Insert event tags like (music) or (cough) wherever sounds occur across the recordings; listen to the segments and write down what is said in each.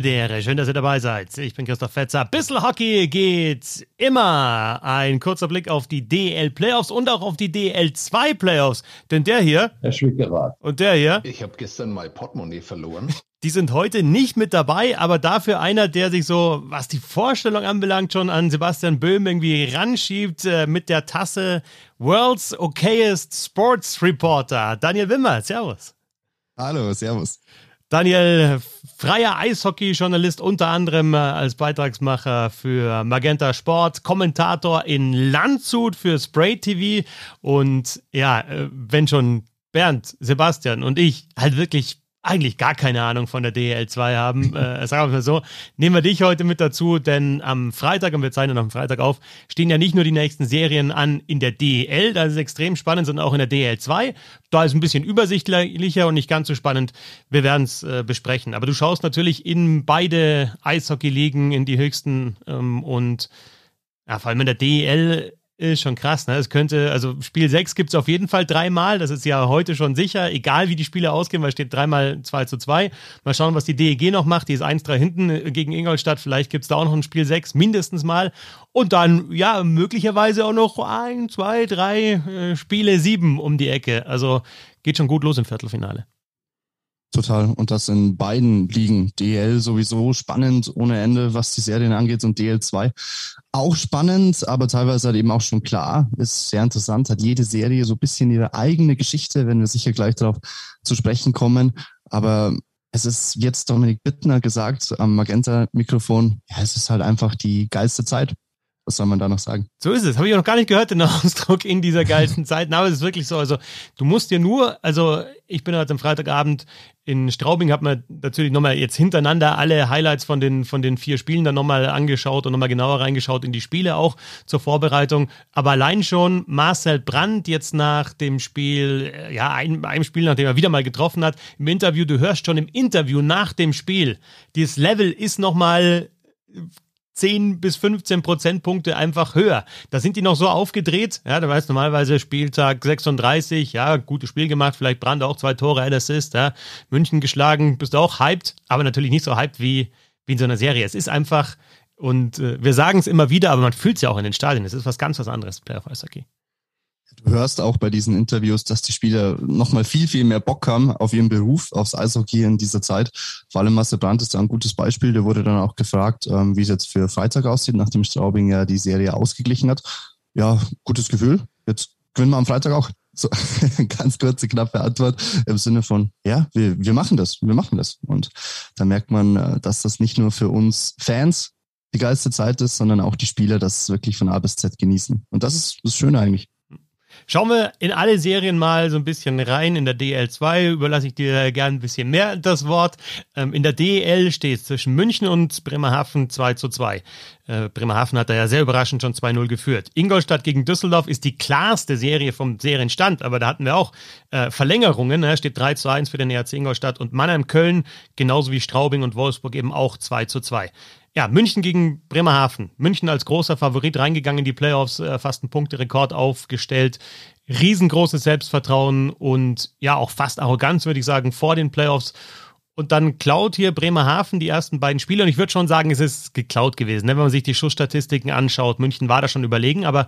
Bedere, schön, dass ihr dabei seid. Ich bin Christoph Fetzer. Bissl Hockey geht immer. Ein kurzer Blick auf die DL Playoffs und auch auf die DL 2 Playoffs. Denn der hier. Herr Schwickerat. Und der hier. Ich habe gestern mein Portemonnaie verloren. (laughs) Die sind heute nicht mit dabei, aber dafür einer, der sich so, was die Vorstellung anbelangt, schon an Sebastian Böhm irgendwie ranschiebt äh, mit der Tasse World's Okayest Sports Reporter. Daniel Wimmer, Servus. Hallo, Servus. Daniel, freier Eishockey-Journalist, unter anderem äh, als Beitragsmacher für Magenta Sport, Kommentator in Landshut für Spray TV und ja, äh, wenn schon Bernd, Sebastian und ich halt wirklich eigentlich gar keine Ahnung von der DL2 haben, (laughs) äh, sagen wir mal so, nehmen wir dich heute mit dazu, denn am Freitag, und wir zeichnen am Freitag auf, stehen ja nicht nur die nächsten Serien an in der DL, da ist es extrem spannend, sondern auch in der DL2. Da ist es ein bisschen übersichtlicher und nicht ganz so spannend. Wir werden es äh, besprechen. Aber du schaust natürlich in beide Eishockey-Ligen, in die höchsten ähm, und ja, vor allem in der DL ist schon krass, ne? Es könnte, also Spiel 6 gibt es auf jeden Fall dreimal, das ist ja heute schon sicher, egal wie die Spiele ausgehen, weil es steht dreimal 2 zu 2. Mal schauen, was die DEG noch macht, die ist 1-3 hinten äh, gegen Ingolstadt, vielleicht gibt es da auch noch ein Spiel 6, mindestens mal. Und dann, ja, möglicherweise auch noch ein, zwei, drei äh, Spiele 7 um die Ecke. Also geht schon gut los im Viertelfinale. Total. Und das in beiden Ligen. DL sowieso spannend ohne Ende, was die Serien angeht und DL2 auch spannend, aber teilweise halt eben auch schon klar. Ist sehr interessant. Hat jede Serie so ein bisschen ihre eigene Geschichte, wenn wir sicher gleich darauf zu sprechen kommen. Aber es ist jetzt Dominik Bittner gesagt am Magenta-Mikrofon. Ja, es ist halt einfach die geilste Zeit. Was soll man da noch sagen? So ist es. Habe ich auch noch gar nicht gehört, den (laughs) Ausdruck in dieser geilsten Zeit. Aber es ist wirklich so. Also, du musst dir nur, also, ich bin heute am Freitagabend in Straubing, habe mir natürlich nochmal jetzt hintereinander alle Highlights von den, von den vier Spielen dann nochmal angeschaut und nochmal genauer reingeschaut in die Spiele auch zur Vorbereitung. Aber allein schon Marcel Brandt jetzt nach dem Spiel, äh, ja, ein, einem Spiel, nachdem er wieder mal getroffen hat, im Interview, du hörst schon im Interview nach dem Spiel, dieses Level ist nochmal 10 bis 15 Prozentpunkte einfach höher. Da sind die noch so aufgedreht. Ja, da weißt normalerweise Spieltag 36, ja, gutes Spiel gemacht, vielleicht Brand auch zwei Tore, ein Assist, ja, München geschlagen, bist du auch hyped, aber natürlich nicht so hyped wie, wie in so einer Serie. Es ist einfach, und äh, wir sagen es immer wieder, aber man fühlt es ja auch in den Stadien. Es ist was ganz was anderes, Playoff Eishockey. Hörst auch bei diesen Interviews, dass die Spieler nochmal viel, viel mehr Bock haben auf ihren Beruf, aufs Eishockey in dieser Zeit. Vor allem Marcel Brandt ist da ein gutes Beispiel. Der wurde dann auch gefragt, ähm, wie es jetzt für Freitag aussieht, nachdem Straubing ja die Serie ausgeglichen hat. Ja, gutes Gefühl. Jetzt gewinnen wir am Freitag auch. (laughs) So, ganz kurze, knappe Antwort im Sinne von, ja, wir, wir machen das, wir machen das. Und da merkt man, äh, dass das nicht nur für uns Fans die geilste Zeit ist, sondern auch die Spieler das wirklich von A bis Z genießen. Und das ist das Schöne eigentlich. Schauen wir in alle Serien mal so ein bisschen rein. In der DL2 überlasse ich dir gerne ein bisschen mehr das Wort. Ähm, in der DL steht es zwischen München und Bremerhaven 2 zu 2. Äh, Bremerhaven hat da ja sehr überraschend schon 2-0 geführt. Ingolstadt gegen Düsseldorf ist die klarste Serie vom Serienstand, aber da hatten wir auch äh, Verlängerungen. Ne? Steht 3 zu 1 für den ERC Ingolstadt und Mannheim-Köln, genauso wie Straubing und Wolfsburg eben auch 2 zu 2. Ja, München gegen Bremerhaven. München als großer Favorit reingegangen in die Playoffs, äh, fast einen Punkterekord aufgestellt. Riesengroßes Selbstvertrauen und ja, auch fast Arroganz, würde ich sagen, vor den Playoffs. Und dann klaut hier Bremerhaven die ersten beiden Spiele. Und ich würde schon sagen, es ist geklaut gewesen. Ne? Wenn man sich die Schussstatistiken anschaut, München war da schon überlegen, aber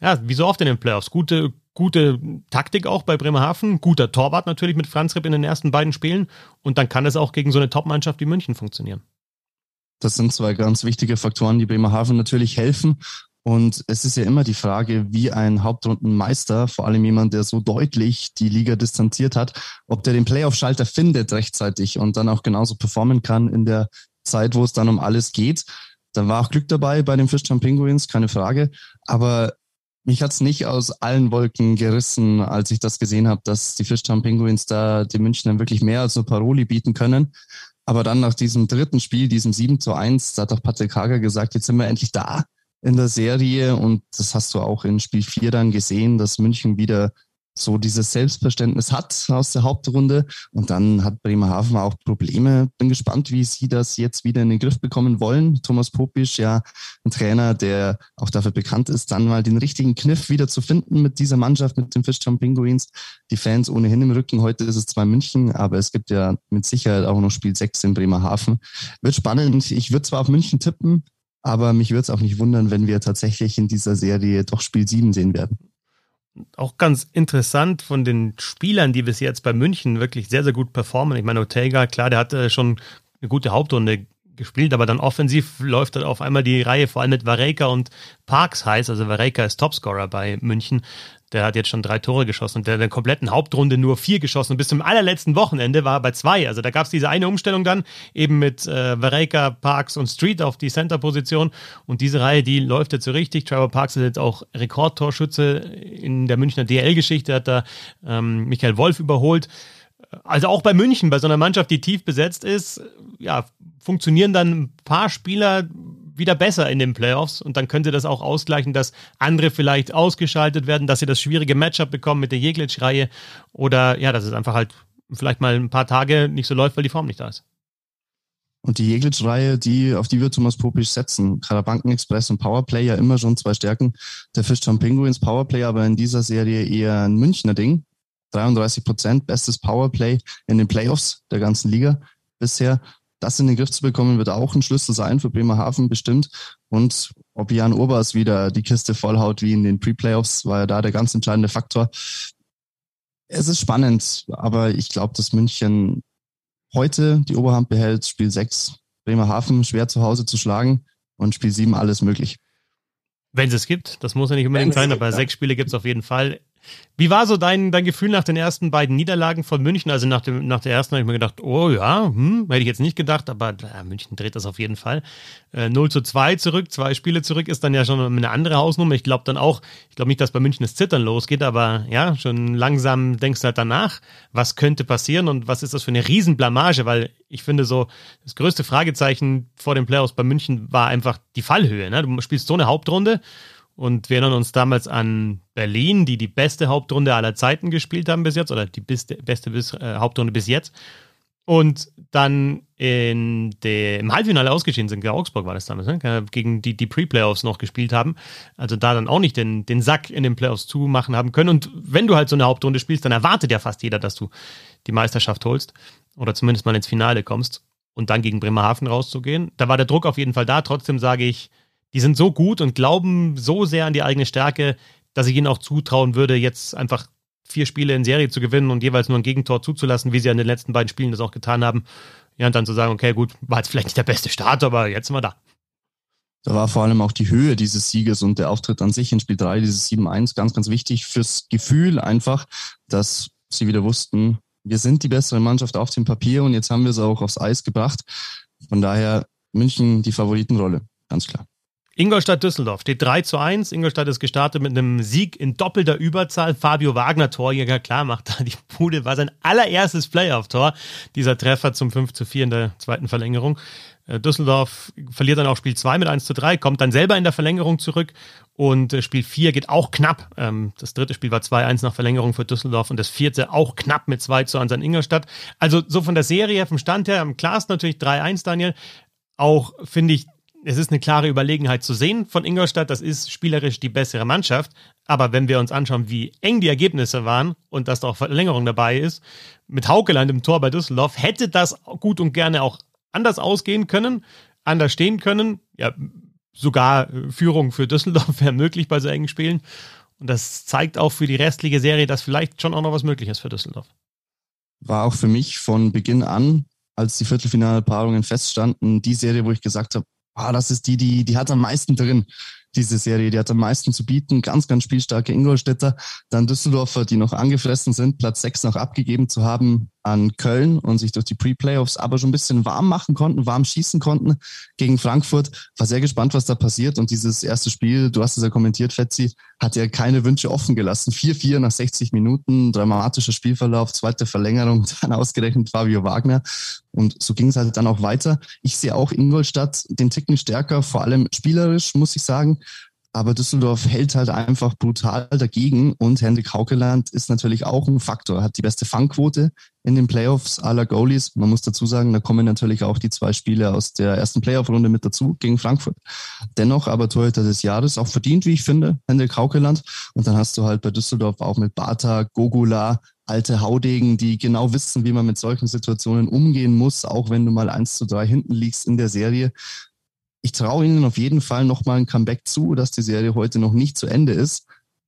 ja, wie so oft in den Playoffs. Gute, gute Taktik auch bei Bremerhaven, guter Torwart natürlich mit Franz Ripp in den ersten beiden Spielen. Und dann kann es auch gegen so eine Top-Mannschaft wie München funktionieren. Das sind zwei ganz wichtige Faktoren, die Bremerhaven natürlich helfen. Und es ist ja immer die Frage, wie ein Hauptrundenmeister, vor allem jemand, der so deutlich die Liga distanziert hat, ob der den Playoff-Schalter findet rechtzeitig und dann auch genauso performen kann in der Zeit, wo es dann um alles geht. Da war auch Glück dabei bei den Fischtown Penguins, keine Frage. Aber mich hat's nicht aus allen Wolken gerissen, als ich das gesehen habe, dass die Fischtown Penguins da den Münchnern wirklich mehr als nur Paroli bieten können. Aber dann nach diesem dritten Spiel, diesem 7 zu 1, da hat auch Patrick Hager gesagt, jetzt sind wir endlich da in der Serie. Und das hast du auch in Spiel 4 dann gesehen, dass München wieder so dieses Selbstverständnis hat aus der Hauptrunde. Und dann hat Bremerhaven auch Probleme. Bin gespannt, wie sie das jetzt wieder in den Griff bekommen wollen. Thomas Popisch, ja, ein Trainer, der auch dafür bekannt ist, dann mal den richtigen Kniff wieder zu finden mit dieser Mannschaft, mit den Fischtown Pinguins. Die Fans ohnehin im Rücken. Heute ist es zwar München, aber es gibt ja mit Sicherheit auch noch Spiel 6 in Bremerhaven. Wird spannend. Ich würde zwar auf München tippen, aber mich würde es auch nicht wundern, wenn wir tatsächlich in dieser Serie doch Spiel 7 sehen werden auch ganz interessant von den Spielern, die bis jetzt bei München wirklich sehr, sehr gut performen. Ich meine, Ortega, klar, der hatte schon eine gute Hauptrunde gespielt, aber dann offensiv läuft dann auf einmal die Reihe vor allem mit Vareka und Parks heiß. Also Vareka ist Topscorer bei München. Der hat jetzt schon drei Tore geschossen und der in der kompletten Hauptrunde nur vier geschossen. Und bis zum allerletzten Wochenende war er bei zwei. Also da gab es diese eine Umstellung dann eben mit äh, Vareka, Parks und Street auf die Center-Position. Und diese Reihe, die läuft jetzt so richtig. Trevor Parks ist jetzt auch Rekordtorschütze in der Münchner DL-Geschichte, hat da ähm, Michael Wolf überholt. Also auch bei München, bei so einer Mannschaft, die tief besetzt ist, ja, funktionieren dann ein paar Spieler wieder besser in den Playoffs und dann könnte das auch ausgleichen, dass andere vielleicht ausgeschaltet werden, dass sie das schwierige Matchup bekommen mit der Jeglitsch-Reihe oder ja, dass es einfach halt vielleicht mal ein paar Tage nicht so läuft, weil die Form nicht da ist. Und die Jeglitsch-Reihe, die, auf die wird Thomas Popisch setzen. Karabanken Express und Powerplay ja immer schon zwei Stärken. Der Fischtown Penguins Powerplay aber in dieser Serie eher ein Münchner Ding. 33 Prozent, bestes Powerplay in den Playoffs der ganzen Liga bisher das in den Griff zu bekommen, wird auch ein Schlüssel sein für Bremerhaven bestimmt. Und ob Jan Urbers wieder die Kiste vollhaut wie in den Pre-Playoffs, war ja da der ganz entscheidende Faktor. Es ist spannend, aber ich glaube, dass München heute die Oberhand behält. Spiel 6 Bremerhaven schwer zu Hause zu schlagen und Spiel 7 alles möglich. Wenn es es gibt, das muss ja nicht unbedingt sein, aber sechs Spiele gibt es auf jeden Fall. Wie war so dein, dein Gefühl nach den ersten beiden Niederlagen von München? Also nach, dem, nach der ersten habe ich mir gedacht, oh ja, hm, hätte ich jetzt nicht gedacht, aber äh, München dreht das auf jeden Fall. Äh, 0 zu 2 zurück, zwei Spiele zurück ist dann ja schon eine andere Hausnummer. Ich glaube dann auch, ich glaube nicht, dass bei München das Zittern losgeht, aber ja, schon langsam denkst du halt danach, was könnte passieren und was ist das für eine Riesenblamage, weil ich finde so, das größte Fragezeichen vor den Playoffs bei München war einfach die Fallhöhe. Ne? Du spielst so eine Hauptrunde und wir erinnern uns damals an Berlin, die die beste Hauptrunde aller Zeiten gespielt haben bis jetzt, oder die beste, beste bis, äh, Hauptrunde bis jetzt. Und dann in der, im Halbfinale ausgeschieden sind, Augsburg war das damals, ne? gegen die die Pre-Playoffs noch gespielt haben. Also da dann auch nicht den, den Sack in den Playoffs zumachen haben können. Und wenn du halt so eine Hauptrunde spielst, dann erwartet ja fast jeder, dass du die Meisterschaft holst oder zumindest mal ins Finale kommst und dann gegen Bremerhaven rauszugehen. Da war der Druck auf jeden Fall da. Trotzdem sage ich, die sind so gut und glauben so sehr an die eigene Stärke, dass ich ihnen auch zutrauen würde, jetzt einfach vier Spiele in Serie zu gewinnen und jeweils nur ein Gegentor zuzulassen, wie sie an den letzten beiden Spielen das auch getan haben. Ja, und dann zu sagen, okay, gut, war jetzt vielleicht nicht der beste Start, aber jetzt sind wir da. Da war vor allem auch die Höhe dieses Sieges und der Auftritt an sich in Spiel 3, dieses 7-1, ganz, ganz wichtig fürs Gefühl einfach, dass sie wieder wussten, wir sind die bessere Mannschaft auf dem Papier und jetzt haben wir es auch aufs Eis gebracht. Von daher München die Favoritenrolle, ganz klar. Ingolstadt-Düsseldorf steht 3 zu 1. Ingolstadt ist gestartet mit einem Sieg in doppelter Überzahl. Fabio Wagner, Torjäger, klar, macht da die Bude, war sein allererstes Playoff-Tor. Dieser Treffer zum 5 zu 4 in der zweiten Verlängerung. Äh, Düsseldorf verliert dann auch Spiel 2 mit 1 zu 3, kommt dann selber in der Verlängerung zurück und äh, Spiel 4 geht auch knapp. Ähm, das dritte Spiel war 2-1 nach Verlängerung für Düsseldorf und das vierte auch knapp mit 2 zu 1 an Ingolstadt. Also so von der Serie, vom Stand her, am klarsten natürlich 3-1, Daniel. Auch finde ich es ist eine klare Überlegenheit zu sehen von Ingolstadt. Das ist spielerisch die bessere Mannschaft. Aber wenn wir uns anschauen, wie eng die Ergebnisse waren und dass da auch Verlängerung dabei ist, mit Haukeland im Tor bei Düsseldorf, hätte das gut und gerne auch anders ausgehen können, anders stehen können. Ja, sogar Führung für Düsseldorf (laughs) wäre möglich bei so engen Spielen. Und das zeigt auch für die restliche Serie, dass vielleicht schon auch noch was möglich ist für Düsseldorf. War auch für mich von Beginn an, als die Viertelfinalpaarungen feststanden, die Serie, wo ich gesagt habe, ah, das ist die, die, die hat am meisten drin diese Serie. Die hat am meisten zu bieten. Ganz, ganz spielstarke Ingolstädter. Dann Düsseldorfer, die noch angefressen sind, Platz 6 noch abgegeben zu haben an Köln und sich durch die Pre-Playoffs aber schon ein bisschen warm machen konnten, warm schießen konnten gegen Frankfurt. War sehr gespannt, was da passiert. Und dieses erste Spiel, du hast es ja kommentiert, Fetzi, hat ja keine Wünsche offen gelassen. 4-4 nach 60 Minuten, dramatischer Spielverlauf, zweite Verlängerung, (laughs) dann ausgerechnet Fabio Wagner. Und so ging es halt dann auch weiter. Ich sehe auch Ingolstadt den Ticken stärker, vor allem spielerisch, muss ich sagen. Aber Düsseldorf hält halt einfach brutal dagegen und Hendrik Haukeland ist natürlich auch ein Faktor, hat die beste Fangquote in den Playoffs aller Goalies. Man muss dazu sagen, da kommen natürlich auch die zwei Spiele aus der ersten Playoff-Runde mit dazu gegen Frankfurt. Dennoch aber Torhüter des Jahres, auch verdient, wie ich finde, Hendrik Haukeland. Und dann hast du halt bei Düsseldorf auch mit Bata, Gogula, alte Haudegen, die genau wissen, wie man mit solchen Situationen umgehen muss, auch wenn du mal eins zu drei hinten liegst in der Serie ich traue ihnen auf jeden Fall nochmal ein Comeback zu, dass die Serie heute noch nicht zu Ende ist.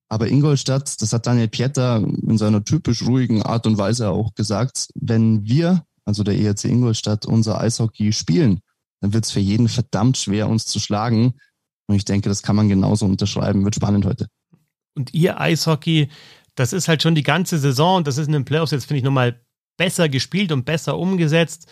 Aber Ingolstadt, das hat Daniel Pieter in seiner typisch ruhigen Art und Weise auch gesagt, wenn wir, also der ERC Ingolstadt, unser Eishockey spielen, dann wird es für jeden verdammt schwer, uns zu schlagen. Und ich denke, das kann man genauso unterschreiben. Wird spannend heute. Und ihr Eishockey, das ist halt schon die ganze Saison, das ist in den Playoffs jetzt, finde ich, nochmal besser gespielt und besser umgesetzt.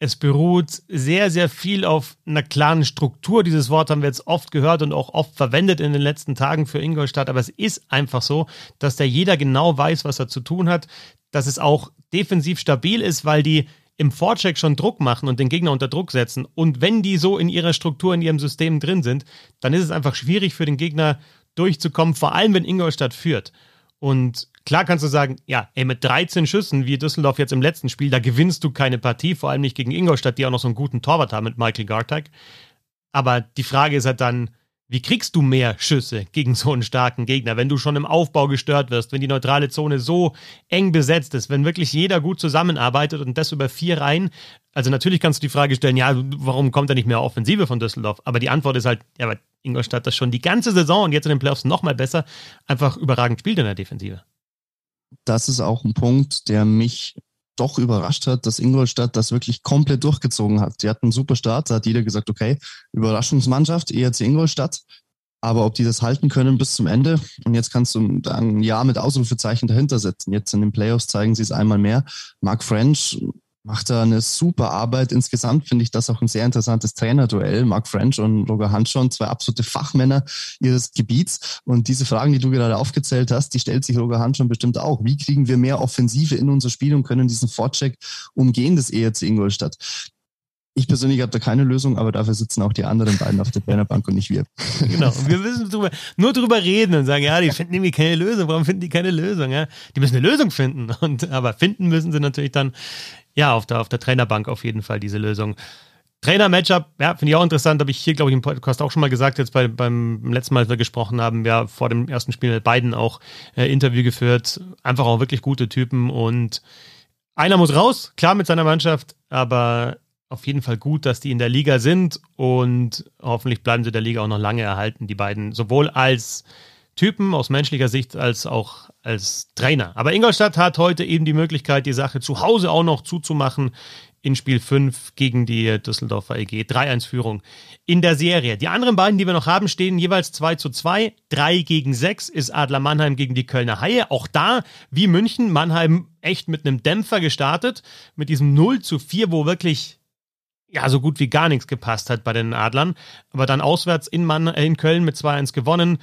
Es beruht sehr, sehr viel auf einer klaren Struktur. Dieses Wort haben wir jetzt oft gehört und auch oft verwendet in den letzten Tagen für Ingolstadt. Aber es ist einfach so, dass da jeder genau weiß, was er zu tun hat. Dass es auch defensiv stabil ist, weil die im Vorcheck schon Druck machen und den Gegner unter Druck setzen. Und wenn die so in ihrer Struktur, in ihrem System drin sind, dann ist es einfach schwierig für den Gegner durchzukommen, vor allem wenn Ingolstadt führt. Und Klar kannst du sagen, ja, ey, mit 13 Schüssen, wie Düsseldorf jetzt im letzten Spiel, da gewinnst du keine Partie, vor allem nicht gegen Ingolstadt, die auch noch so einen guten Torwart haben mit Michael Gartag. Aber die Frage ist halt dann, wie kriegst du mehr Schüsse gegen so einen starken Gegner, wenn du schon im Aufbau gestört wirst, wenn die neutrale Zone so eng besetzt ist, wenn wirklich jeder gut zusammenarbeitet und das über vier Reihen? Also natürlich kannst du die Frage stellen, ja, warum kommt da nicht mehr Offensive von Düsseldorf? Aber die Antwort ist halt, ja, weil Ingolstadt das schon die ganze Saison und jetzt in den Playoffs noch mal besser einfach überragend spielt in der Defensive das ist auch ein Punkt, der mich doch überrascht hat, dass Ingolstadt das wirklich komplett durchgezogen hat. Die hatten einen super Start, da hat jeder gesagt, okay, Überraschungsmannschaft, ERC Ingolstadt. Aber ob die das halten können bis zum Ende, und jetzt kannst du ein Jahr mit Ausrufezeichen dahinter setzen. Jetzt in den Playoffs zeigen sie es einmal mehr. Mark French macht da eine super Arbeit. Insgesamt finde ich das auch ein sehr interessantes Trainerduell. Mark French und Roger Hanschon, zwei absolute Fachmänner ihres Gebiets. Und diese Fragen, die du gerade aufgezählt hast, die stellt sich Roger Hanschon bestimmt auch. Wie kriegen wir mehr Offensive in unser Spiel und können diesen Vorcheck umgehen des ERC Ingolstadt? Ich persönlich habe da keine Lösung, aber dafür sitzen auch die anderen beiden auf der Trainerbank und nicht wir. (laughs) Genau. Wir müssen drüber, nur drüber reden und sagen, ja, die finden irgendwie keine Lösung. Warum finden die keine Lösung? Ja? Die müssen eine Lösung finden. (laughs) Und, aber finden müssen sie natürlich dann ja, auf der, auf der Trainerbank auf jeden Fall diese Lösung. Trainer-Matchup, ja, finde ich auch interessant, habe ich hier, glaube ich, im Podcast auch schon mal gesagt, jetzt bei, beim letzten Mal, als wir gesprochen haben, ja, vor dem ersten Spiel mit beiden auch äh, Interview geführt. Einfach auch wirklich gute Typen und einer muss raus, klar mit seiner Mannschaft, aber auf jeden Fall gut, dass die in der Liga sind und hoffentlich bleiben sie der Liga auch noch lange erhalten, die beiden, sowohl als Typen aus menschlicher Sicht als auch als Trainer. Aber Ingolstadt hat heute eben die Möglichkeit, die Sache zu Hause auch noch zuzumachen in Spiel 5 gegen die Düsseldorfer EG. 3-1-Führung in der Serie. Die anderen beiden, die wir noch haben, stehen jeweils 2 zu 2. 3 gegen 6 ist Adler Mannheim gegen die Kölner Haie. Auch da, wie München, Mannheim echt mit einem Dämpfer gestartet. Mit diesem 0 zu 4, wo wirklich ja, so gut wie gar nichts gepasst hat bei den Adlern. Aber dann auswärts in, Mann, in Köln mit 2-1 gewonnen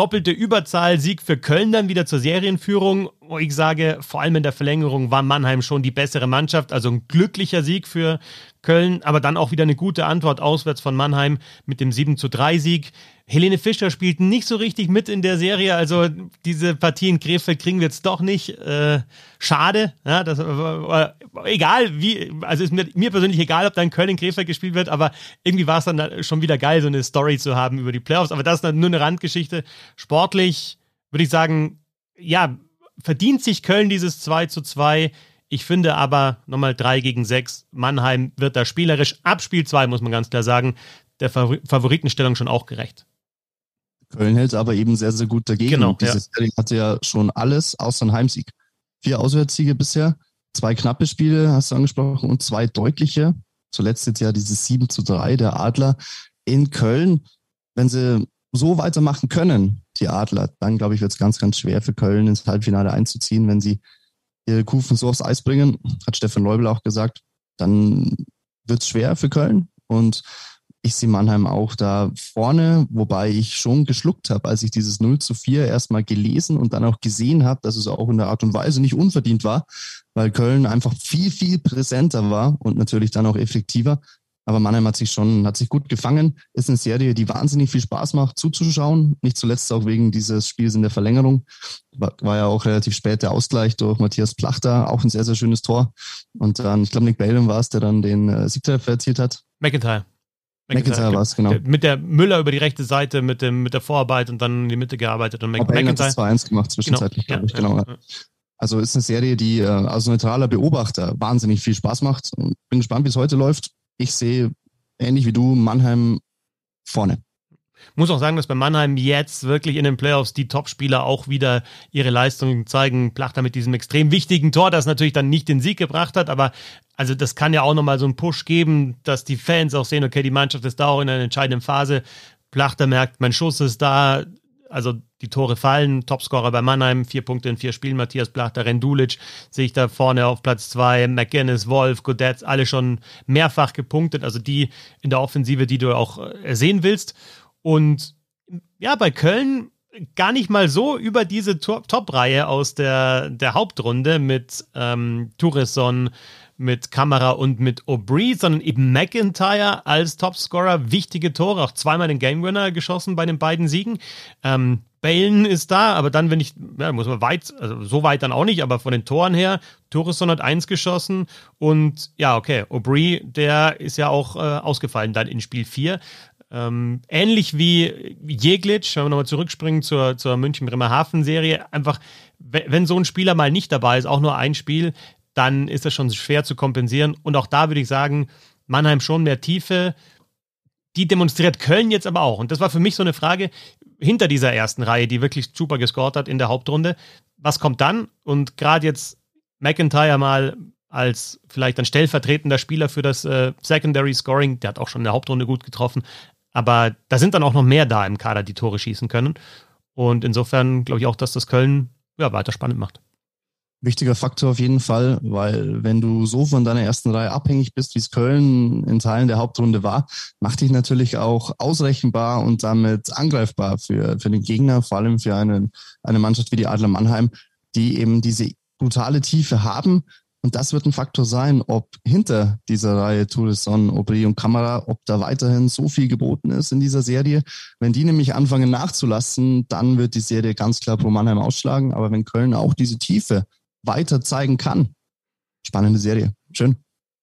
doppelte Überzahl, Sieg für Köln dann wieder zur Serienführung. Wo ich sage, vor allem in der Verlängerung war Mannheim schon die bessere Mannschaft, also ein glücklicher Sieg für Köln, aber dann auch wieder eine gute Antwort auswärts von Mannheim mit dem 7 zu 3 Sieg. Helene Fischer spielt nicht so richtig mit in der Serie, also diese Partie in Krefeld kriegen wir jetzt doch nicht. Äh, schade, ja, das, äh, egal wie, also ist mir, mir persönlich egal, ob dann Köln in Krefeld gespielt wird, aber irgendwie war es dann schon wieder geil, so eine Story zu haben über die Playoffs, aber das ist dann nur eine Randgeschichte. Sportlich würde ich sagen, ja, verdient sich Köln dieses 2 zu 2. Ich finde aber nochmal 3 gegen 6. Mannheim wird da spielerisch ab Spiel 2, muss man ganz klar sagen, der Favoritenstellung schon auch gerecht. Köln hält aber eben sehr, sehr gut dagegen. Genau, Diese ja. Serie hatte ja schon alles außer ein Heimsieg. Vier Auswärtssiege bisher, zwei knappe Spiele, hast du angesprochen, und zwei deutliche. Zuletzt jetzt ja dieses 7 zu 3 der Adler in Köln. Wenn sie so weitermachen können, die Adler, dann glaube ich, wird es ganz, ganz schwer für Köln ins Halbfinale einzuziehen, wenn sie ihre Kufen so aufs Eis bringen, hat Stefan Leubel auch gesagt, dann wird es schwer für Köln. Und ich sehe Mannheim auch da vorne, wobei ich schon geschluckt habe, als ich dieses 0 zu 4 erstmal gelesen und dann auch gesehen habe, dass es auch in der Art und Weise nicht unverdient war, weil Köln einfach viel, viel präsenter war und natürlich dann auch effektiver. Aber Mannheim hat sich schon, hat sich gut gefangen. Ist eine Serie, die wahnsinnig viel Spaß macht zuzuschauen. Nicht zuletzt auch wegen dieses Spiels in der Verlängerung. War, war ja auch relativ spät der Ausgleich durch Matthias Plachter. Auch ein sehr, sehr schönes Tor. Und dann, ich glaube, Nick Balen war es, der dann den äh, Siegtreffer erzielt hat. McIntyre. McIntyre war es, genau. Mit der Müller über die rechte Seite, mit, dem, mit der Vorarbeit und dann in die Mitte gearbeitet. Und McIntyre hat 2-1 gemacht zwischenzeitlich, genau. glaube ich. Genau. Ja. Also ist eine Serie, die äh, als neutraler Beobachter wahnsinnig viel Spaß macht. Bin gespannt, wie es heute läuft. Ich sehe ähnlich wie du Mannheim vorne. Muss auch sagen, dass bei Mannheim jetzt wirklich in den Playoffs die Topspieler auch wieder ihre Leistungen zeigen. Plachter mit diesem extrem wichtigen Tor, das natürlich dann nicht den Sieg gebracht hat, aber also das kann ja auch nochmal so einen Push geben, dass die Fans auch sehen, okay, die Mannschaft ist da auch in einer entscheidenden Phase. Plachter merkt, mein Schuss ist da, also die Tore fallen. Topscorer bei Mannheim, vier Punkte in vier Spielen. Matthias Plachter, Rendulic sehe ich da vorne auf Platz zwei. McGinnis, Wolf, Godet, alle schon mehrfach gepunktet. Also die in der Offensive, die du auch äh, sehen willst. Und ja, bei Köln gar nicht mal so über diese Top-Reihe aus der, der Hauptrunde mit ähm, Tourisson, mit Kamera und mit Aubry, sondern eben McIntyre als Topscorer, wichtige Tore, auch zweimal den Game Winner geschossen bei den beiden Siegen. Ähm, Balen ist da, aber dann, wenn ich, ja, muss man weit, also so weit dann auch nicht, aber von den Toren her, Torres hat eins geschossen und ja, okay, Aubry, der ist ja auch äh, ausgefallen dann in Spiel 4. Ähm, ähnlich wie Jeglitsch, wenn wir nochmal zurückspringen zur, zur München-Bremerhaven-Serie, einfach, wenn so ein Spieler mal nicht dabei ist, auch nur ein Spiel, dann ist das schon schwer zu kompensieren. Und auch da würde ich sagen, Mannheim schon mehr Tiefe. Die demonstriert Köln jetzt aber auch. Und das war für mich so eine Frage hinter dieser ersten Reihe, die wirklich super gescored hat in der Hauptrunde. Was kommt dann? Und gerade jetzt McIntyre mal als vielleicht ein stellvertretender Spieler für das äh, Secondary Scoring, der hat auch schon in der Hauptrunde gut getroffen. Aber da sind dann auch noch mehr da im Kader, die Tore schießen können. Und insofern glaube ich auch, dass das Köln ja, weiter spannend macht. Wichtiger Faktor auf jeden Fall, weil wenn du so von deiner ersten Reihe abhängig bist, wie es Köln in Teilen der Hauptrunde war, macht dich natürlich auch ausrechenbar und damit angreifbar für, für den Gegner, vor allem für eine, eine Mannschaft wie die Adler Mannheim, die eben diese brutale Tiefe haben. Und das wird ein Faktor sein, ob hinter dieser Reihe Tourisson, Aubry und Kamera, ob da weiterhin so viel geboten ist in dieser Serie. Wenn die nämlich anfangen nachzulassen, dann wird die Serie ganz klar pro Mannheim ausschlagen. Aber wenn Köln auch diese Tiefe weiter zeigen kann. Spannende Serie. Schön.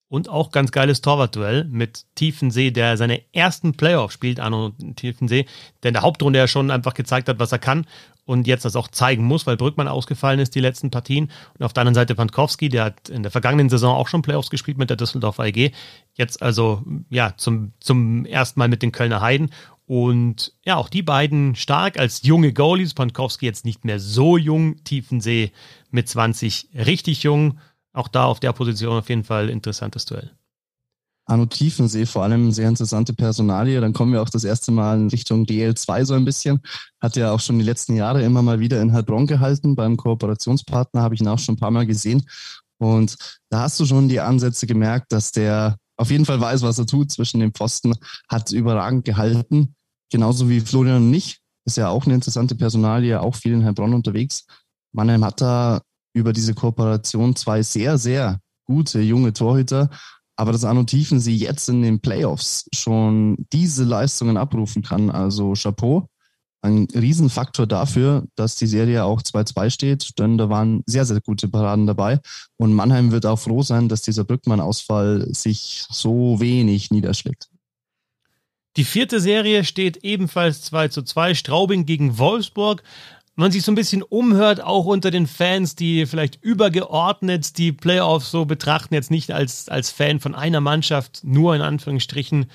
Und auch ganz geiles Torwartduell mit Tiefensee, der seine ersten Playoffs spielt, Arno Tiefensee, der in der Hauptrunde ja schon einfach gezeigt hat, was er kann und jetzt das auch zeigen muss, weil Brückmann ausgefallen ist die letzten Partien. Und auf der anderen Seite Pankowski, der hat in der vergangenen Saison auch schon Playoffs gespielt mit der Düsseldorfer EG. Jetzt also ja zum, zum ersten Mal mit den Kölner Heiden und ja, auch die beiden stark als junge Goalies. Pankowski jetzt nicht mehr so jung, Tiefensee mit 20 richtig jung. Auch da auf der Position auf jeden Fall interessantes Duell. Arno Tiefensee, vor allem sehr interessante Personalie. Dann kommen wir auch das erste Mal in Richtung DL2 so ein bisschen. Hat ja auch schon die letzten Jahre immer mal wieder in Heilbronn gehalten. Beim Kooperationspartner habe ich ihn auch schon ein paar Mal gesehen. Und da hast du schon die Ansätze gemerkt, dass der auf jeden Fall weiß, was er tut zwischen den Pfosten, hat überragend gehalten. Genauso wie Florian und ich. Ist ja auch eine interessante Personalie, auch viel in Heilbronn unterwegs. Mannheim hat da über diese Kooperation zwei sehr, sehr gute junge Torhüter. Aber dass Arno Tiefensee jetzt in den Playoffs schon diese Leistungen abrufen kann, also Chapeau, ein Riesenfaktor dafür, dass die Serie auch 2-2 steht, denn da waren sehr, sehr gute Paraden dabei. Und Mannheim wird auch froh sein, dass dieser Brückmann-Ausfall sich so wenig niederschlägt. Die vierte Serie steht ebenfalls 2 zu 2. Straubing gegen Wolfsburg. Man sich so ein bisschen umhört, auch unter den Fans, die vielleicht übergeordnet die Playoffs so betrachten, jetzt nicht als, als Fan von einer Mannschaft, nur in Anführungsstrichen,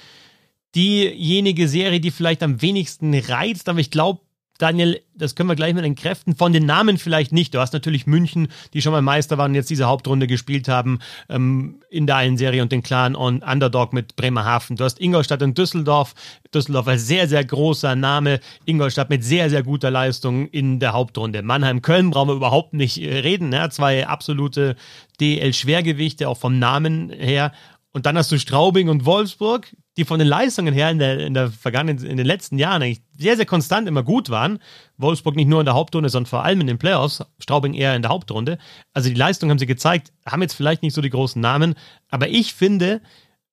diejenige Serie, die vielleicht am wenigsten reizt, aber ich glaube, Daniel, das können wir gleich mit den Kräften. Von den Namen vielleicht nicht. Du hast natürlich München, die schon mal Meister waren und jetzt diese Hauptrunde gespielt haben ähm, in der einen Serie und den klaren Underdog mit Bremerhaven. Du hast Ingolstadt und Düsseldorf. Düsseldorf als sehr, sehr großer Name. Ingolstadt mit sehr, sehr guter Leistung in der Hauptrunde. Mannheim-Köln brauchen wir überhaupt nicht äh, reden. Ne? Zwei absolute DL-Schwergewichte, auch vom Namen her. Und dann hast du Straubing und Wolfsburg, die von den Leistungen her in der, in der vergangenen, in den letzten Jahren eigentlich sehr, sehr konstant immer gut waren. Wolfsburg nicht nur in der Hauptrunde, sondern vor allem in den Playoffs. Straubing eher in der Hauptrunde. Also die Leistung haben sie gezeigt, haben jetzt vielleicht nicht so die großen Namen, aber ich finde,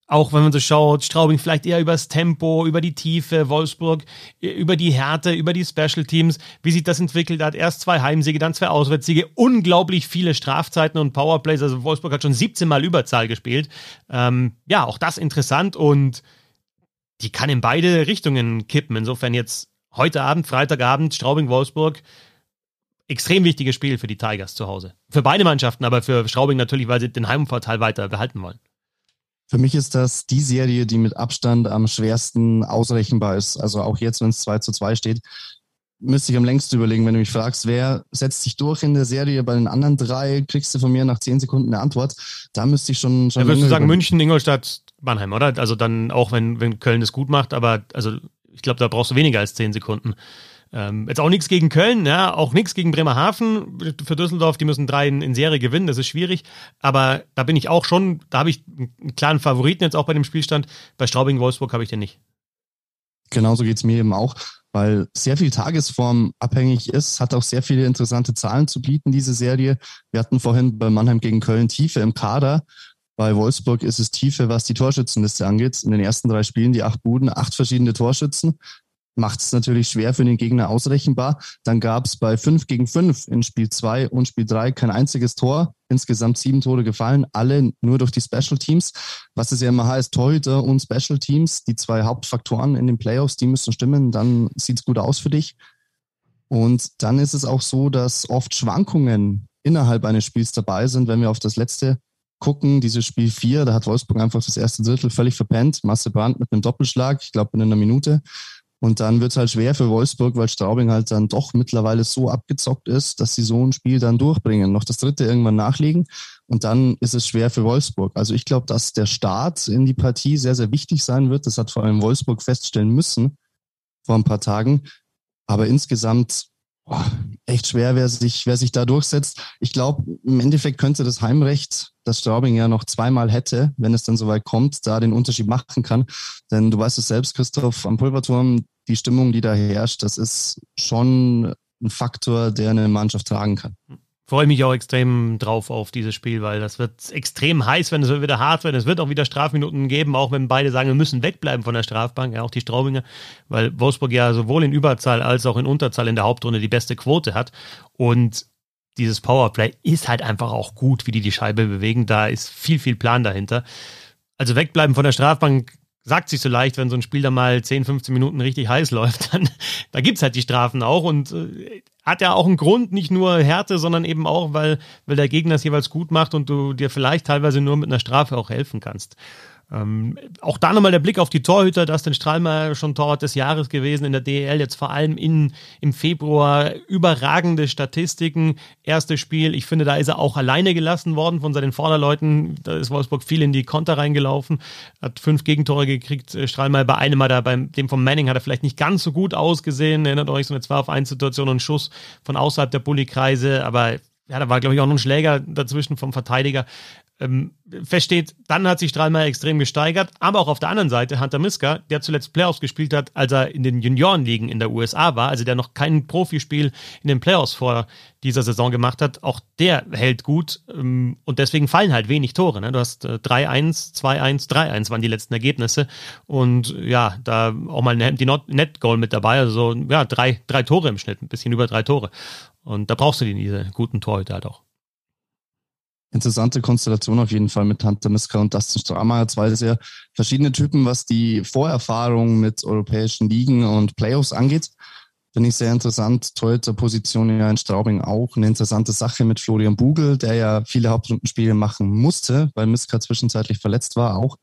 auch wenn man so schaut, Straubing vielleicht eher übers Tempo, über die Tiefe, Wolfsburg über die Härte, über die Special Teams, wie sich das entwickelt hat. Erst zwei Heimsiege, dann zwei Auswärtssiege, unglaublich viele Strafzeiten und Powerplays. Also Wolfsburg hat schon 17 Mal Überzahl gespielt. Ähm, ja, auch das interessant und die kann in beide Richtungen kippen. Insofern jetzt heute Abend, Freitagabend, Straubing-Wolfsburg. Extrem wichtiges Spiel für die Tigers zu Hause. Für beide Mannschaften, aber für Straubing natürlich, weil sie den Heimvorteil weiter behalten wollen. Für mich ist das die Serie, die mit Abstand am schwersten ausrechenbar ist. Also auch jetzt, wenn es 2 zu 2 steht, müsste ich am längsten überlegen, wenn du mich fragst, wer setzt sich durch in der Serie? Bei den anderen drei kriegst du von mir nach 10 Sekunden eine Antwort. Da müsste ich schon. schon ja, würdest du sagen, München, Ingolstadt, Mannheim, oder? Also dann auch, wenn, wenn Köln es gut macht, aber also ich glaube, da brauchst du weniger als 10 Sekunden. Ähm, jetzt auch nichts gegen Köln, ja, auch nichts gegen Bremerhaven. Für Düsseldorf, die müssen drei in, in, Serie gewinnen, das ist schwierig. Aber da bin ich auch schon, da habe ich einen klaren Favoriten jetzt auch bei dem Spielstand. Bei Straubing-Wolfsburg habe ich den nicht. Genauso geht es mir eben auch, weil sehr viel Tagesform abhängig ist, hat auch sehr viele interessante Zahlen zu bieten, diese Serie. Wir hatten vorhin bei Mannheim gegen Köln Tiefe im Kader. Bei Wolfsburg ist es Tiefe, was die Torschützenliste angeht. In den ersten drei Spielen die acht Buden, acht verschiedene Torschützen macht es natürlich schwer für den Gegner ausrechenbar. Dann gab es bei 5 gegen 5 in Spiel 2 und Spiel 3 kein einziges Tor. Insgesamt sieben Tore gefallen, alle nur durch die Special Teams. Was es ja immer heißt, Torhüter und Special Teams, die zwei Hauptfaktoren in den Playoffs, die müssen stimmen, dann sieht es gut aus für dich. Und dann ist es auch so, dass oft Schwankungen innerhalb eines Spiels dabei sind, wenn wir auf das letzte gucken, dieses Spiel 4, da hat Wolfsburg einfach das erste Drittel völlig verpennt. Masse Brandt mit einem Doppelschlag, ich glaube in einer Minute. Und dann wird es halt schwer für Wolfsburg, weil Straubing halt dann doch mittlerweile so abgezockt ist, dass sie so ein Spiel dann durchbringen, noch das dritte irgendwann nachlegen. Und dann ist es schwer für Wolfsburg. Also ich glaube, dass der Start in die Partie sehr, sehr wichtig sein wird. Das hat vor allem Wolfsburg feststellen müssen vor ein paar Tagen. Aber insgesamt boah, echt schwer, wer sich, wer sich da durchsetzt. Ich glaube, im Endeffekt könnte das Heimrecht, das Straubing ja noch zweimal hätte, wenn es dann soweit kommt, da den Unterschied machen kann. Denn du weißt es selbst, Christoph, am Pulverturm, die Stimmung, die da herrscht, das ist schon ein Faktor, der eine Mannschaft tragen kann freue mich auch extrem drauf auf dieses Spiel, weil das wird extrem heiß, wenn es wieder hart wird. Es wird auch wieder Strafminuten geben, auch wenn beide sagen, wir müssen wegbleiben von der Strafbank, ja, auch die Straubinger, weil Wolfsburg ja sowohl in Überzahl als auch in Unterzahl in der Hauptrunde die beste Quote hat. Und dieses Powerplay ist halt einfach auch gut, wie die die Scheibe bewegen. Da ist viel, viel Plan dahinter. Also wegbleiben von der Strafbank sagt sich so leicht, wenn so ein Spiel da mal 10, 15 Minuten richtig heiß läuft, (laughs) dann da gibt's halt die Strafen auch und äh, hat ja auch einen Grund, nicht nur Härte, sondern eben auch, weil, weil der Gegner es jeweils gut macht und du dir vielleicht teilweise nur mit einer Strafe auch helfen kannst. Ähm, auch da nochmal der Blick auf die Torhüter, da ist den Strahlmeier schon Torwart des Jahres gewesen in der DEL, jetzt vor allem in, im Februar überragende Statistiken. Erstes Spiel, ich finde, da ist er auch alleine gelassen worden von seinen Vorderleuten. Da ist Wolfsburg viel in die Konter reingelaufen, hat fünf Gegentore gekriegt. Äh, Strahlmeier bei einem hat er, beim dem von Manning hat er vielleicht nicht ganz so gut ausgesehen. Erinnert euch so eine 2 auf 1 Situation und Schuss von außerhalb der Bullykreise, aber ja, da war, glaube ich, auch noch ein Schläger dazwischen vom Verteidiger ähm, feststeht, dann hat sich Strahlmeier extrem gesteigert, aber auch auf der anderen Seite Hunter Miska, der zuletzt Playoffs gespielt hat, als er in den Juniorenligen in der USA war, also der noch kein Profispiel in den Playoffs vor dieser Saison gemacht hat, auch der hält gut ähm, und deswegen fallen halt wenig Tore. Ne? Du hast äh, 3-1, 2-1, 3-1 waren die letzten Ergebnisse und ja, da auch mal die Net-Goal mit dabei, also ja, drei, drei Tore im Schnitt, ein bisschen über drei Tore und da brauchst du diese guten Torhüter halt auch interessante Konstellation auf jeden Fall mit Hunter Miska und Dustin Stramer. Zwei sehr verschiedene Typen, was die Vorerfahrung mit europäischen Ligen und Playoffs angeht. Finde ich sehr interessant. Torhüter-Position ja in Straubing auch. Eine interessante Sache mit Florian Bugel, der ja viele Hauptrundenspiele machen musste, weil Miska zwischenzeitlich verletzt war. Auch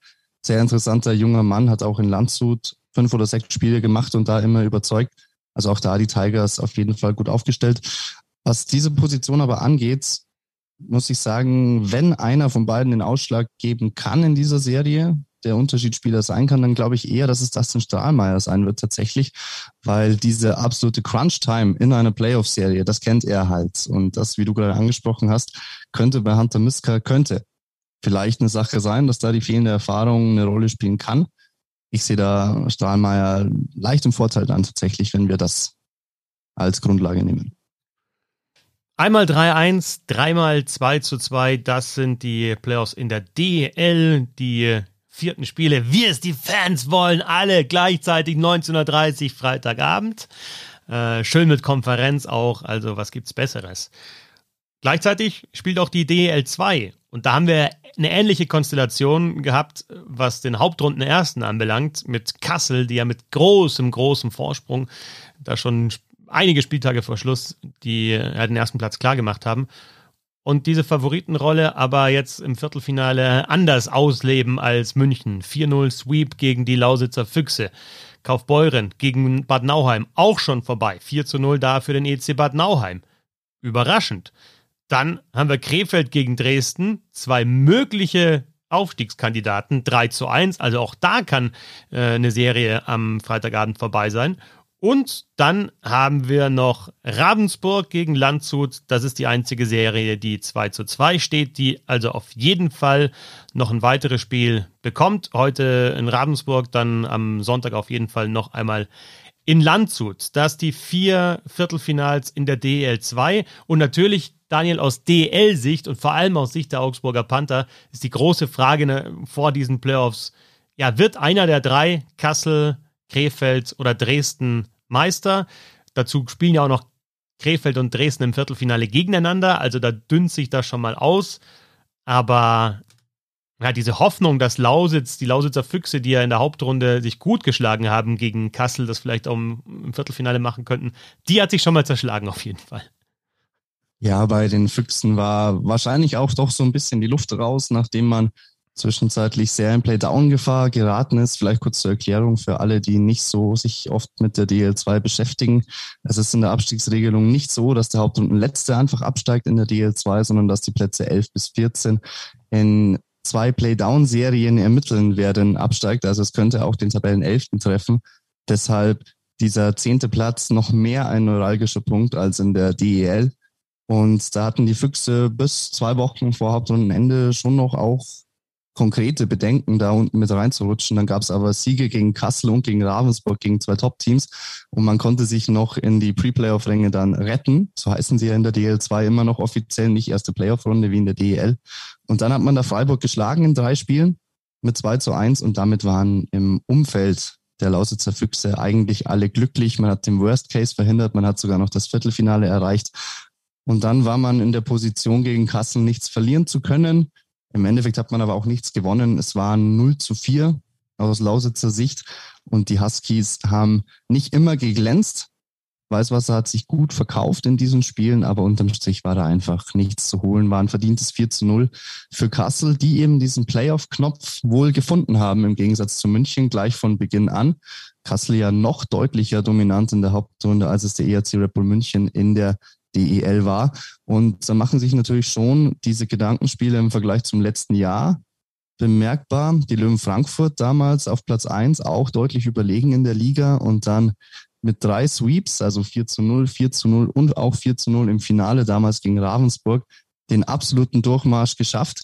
sehr interessanter junger Mann, hat auch in Landshut fünf oder sechs Spiele gemacht und da immer überzeugt. Also auch da die Tigers auf jeden Fall gut aufgestellt. Was diese Position aber angeht, muss ich sagen, wenn einer von beiden den Ausschlag geben kann in dieser Serie, der Unterschiedsspieler sein kann, dann glaube ich eher, dass es Dustin Strahlmeier sein wird tatsächlich, weil diese absolute Crunch-Time in einer Playoff-Serie, das kennt er halt. Und das, wie du gerade angesprochen hast, könnte bei Hunter Miska, könnte vielleicht eine Sache sein, dass da die fehlende Erfahrung eine Rolle spielen kann. Ich sehe da Strahlmeier leicht im Vorteil dann tatsächlich, wenn wir das als Grundlage nehmen. Einmal 3-1, dreimal 2 zu 2, das sind die Playoffs in der DL. Die vierten Spiele, wie es die Fans wollen, alle gleichzeitig 19.30 Freitagabend. Äh, schön mit Konferenz auch, also was gibt's Besseres? Gleichzeitig spielt auch die DL2 und da haben wir eine ähnliche Konstellation gehabt, was den Hauptrunden ersten anbelangt, mit Kassel, die ja mit großem, großem Vorsprung da schon einige Spieltage vor Schluss die ja, den ersten Platz klar gemacht haben und diese Favoritenrolle aber jetzt im Viertelfinale anders ausleben als München. 4-0 Sweep gegen die Lausitzer Füchse. Kaufbeuren gegen Bad Nauheim auch schon vorbei. 4 0 da für den EC Bad Nauheim. Überraschend. Dann haben wir Krefeld gegen Dresden. Zwei mögliche Aufstiegskandidaten. 3 zu 1. Also auch da kann äh, eine Serie am Freitagabend vorbei sein. Und dann haben wir noch Ravensburg gegen Landshut. Das ist die einzige Serie, die 2 zu 2 steht, die also auf jeden Fall noch ein weiteres Spiel bekommt. Heute in Ravensburg, dann am Sonntag auf jeden Fall noch einmal in Landshut. Das die vier Viertelfinals in der DL 2 und natürlich Daniel aus DL-Sicht und vor allem aus Sicht der Augsburger Panther ist die große Frage ne, vor diesen Playoffs. Ja, wird einer der drei Kassel, Krefeld oder Dresden Meister. Dazu spielen ja auch noch Krefeld und Dresden im Viertelfinale gegeneinander, also da dünnt sich das schon mal aus. Aber ja, diese Hoffnung, dass Lausitz, die Lausitzer Füchse, die ja in der Hauptrunde sich gut geschlagen haben gegen Kassel, das vielleicht auch im Viertelfinale machen könnten, die hat sich schon mal zerschlagen auf jeden Fall. Ja, bei den Füchsen war wahrscheinlich auch doch so ein bisschen die Luft raus, nachdem man zwischenzeitlich sehr in Playdown-Gefahr geraten ist. Vielleicht kurz zur Erklärung für alle, die nicht so sich oft mit der DL2 beschäftigen. Es ist in der Abstiegsregelung nicht so, dass der Hauptrundenletzte einfach absteigt in der DL2, sondern dass die Plätze 11 bis 14 in zwei Playdown-Serien ermitteln werden absteigt. Also es könnte auch den Tabellen 11. treffen. Deshalb dieser zehnte Platz noch mehr ein neuralgischer Punkt als in der DEL. Und da hatten die Füchse bis zwei Wochen vor Hauptrundenende schon noch auch konkrete Bedenken, da unten mit reinzurutschen. Dann gab es aber Siege gegen Kassel und gegen Ravensburg, gegen zwei Top-Teams. Und man konnte sich noch in die Pre-Playoff-Ränge dann retten. So heißen sie ja in der DL2 immer noch offiziell, nicht erste Playoff-Runde wie in der DEL. Und dann hat man da Freiburg geschlagen in drei Spielen mit 2 zu 1 und damit waren im Umfeld der Lausitzer Füchse eigentlich alle glücklich. Man hat den Worst Case verhindert, man hat sogar noch das Viertelfinale erreicht. Und dann war man in der Position, gegen Kassel nichts verlieren zu können. Im Endeffekt hat man aber auch nichts gewonnen. Es waren 0 zu 4 aus Lausitzer Sicht und die Huskies haben nicht immer geglänzt. Weißwasser hat sich gut verkauft in diesen Spielen, aber unterm Strich war da einfach nichts zu holen. War ein verdientes 4 zu 0 für Kassel, die eben diesen Playoff-Knopf wohl gefunden haben, im Gegensatz zu München gleich von Beginn an. Kassel ja noch deutlicher dominant in der Hauptrunde, als es der ERC Red Bull München in der DEL war. Und da machen sich natürlich schon diese Gedankenspiele im Vergleich zum letzten Jahr bemerkbar. Die Löwen Frankfurt damals auf Platz eins auch deutlich überlegen in der Liga und dann mit drei Sweeps, also 4 zu 0, 4 zu 0 und auch 4 zu 0 im Finale damals gegen Ravensburg, den absoluten Durchmarsch geschafft.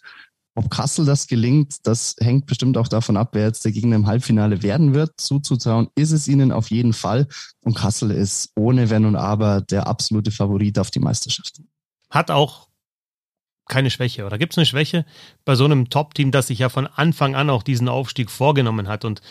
Ob Kassel das gelingt, das hängt bestimmt auch davon ab, wer jetzt der Gegner im Halbfinale werden wird. Zuzutrauen ist es ihnen auf jeden Fall. Und Kassel ist ohne Wenn und Aber der absolute Favorit auf die Meisterschaft. Hat auch keine Schwäche. Oder gibt es eine Schwäche bei so einem Top-Team, das sich ja von Anfang an auch diesen Aufstieg vorgenommen hat und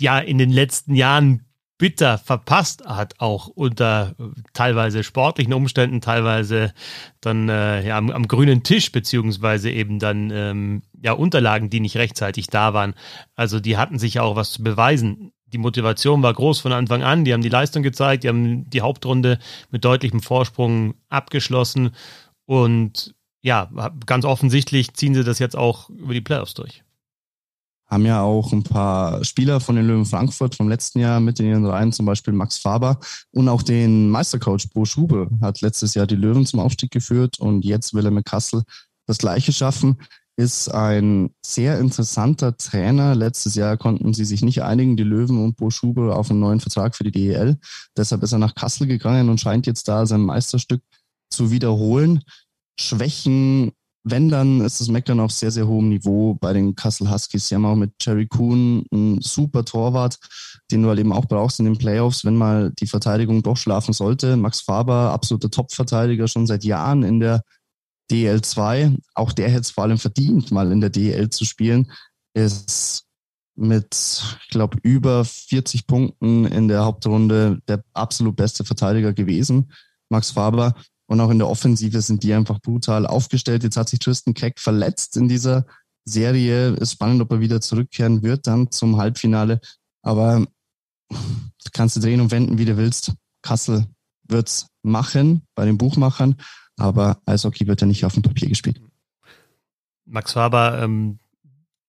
ja in den letzten Jahren bitter verpasst hat, auch unter äh, teilweise sportlichen Umständen, teilweise dann äh, ja, am, am, grünen Tisch, beziehungsweise eben dann ähm, ja Unterlagen, die nicht rechtzeitig da waren. Also die hatten sich ja auch was zu beweisen. Die Motivation war groß von Anfang an, die haben die Leistung gezeigt, die haben die Hauptrunde mit deutlichem Vorsprung abgeschlossen und ja, ganz offensichtlich ziehen sie das jetzt auch über die Playoffs durch haben ja auch ein paar Spieler von den Löwen Frankfurt vom letzten Jahr mit in ihren Reihen, zum Beispiel Max Faber und auch den Meistercoach Bo Schube hat letztes Jahr die Löwen zum Aufstieg geführt und jetzt will er mit Kassel das Gleiche schaffen. Ist ein sehr interessanter Trainer. Letztes Jahr konnten sie sich nicht einigen, die Löwen und Bo Schube, auf einen neuen Vertrag für die DEL. Deshalb ist er nach Kassel gegangen und scheint jetzt da sein Meisterstück zu wiederholen. Schwächen wenn, dann ist das Meckern auf sehr, sehr hohem Niveau bei den Kassel Huskies. Sie haben auch mit Jerry Kuhn einen super Torwart, den du halt eben auch brauchst in den Playoffs, wenn mal die Verteidigung doch schlafen sollte. Max Faber, absoluter Top-Verteidiger, schon seit Jahren in der DL2. Auch der hätte es vor allem verdient, mal in der DL zu spielen. ist mit, ich glaube, über 40 Punkten in der Hauptrunde der absolut beste Verteidiger gewesen, Max Faber. Und auch in der Offensive sind die einfach brutal aufgestellt. Jetzt hat sich Tristan Keck verletzt in dieser Serie. Ist spannend, ob er wieder zurückkehren wird dann zum Halbfinale. Aber kannst du drehen und wenden, wie du willst. Kassel wird's machen bei den Buchmachern, aber Eishockey wird ja nicht auf dem Papier gespielt. Max Faber, ähm,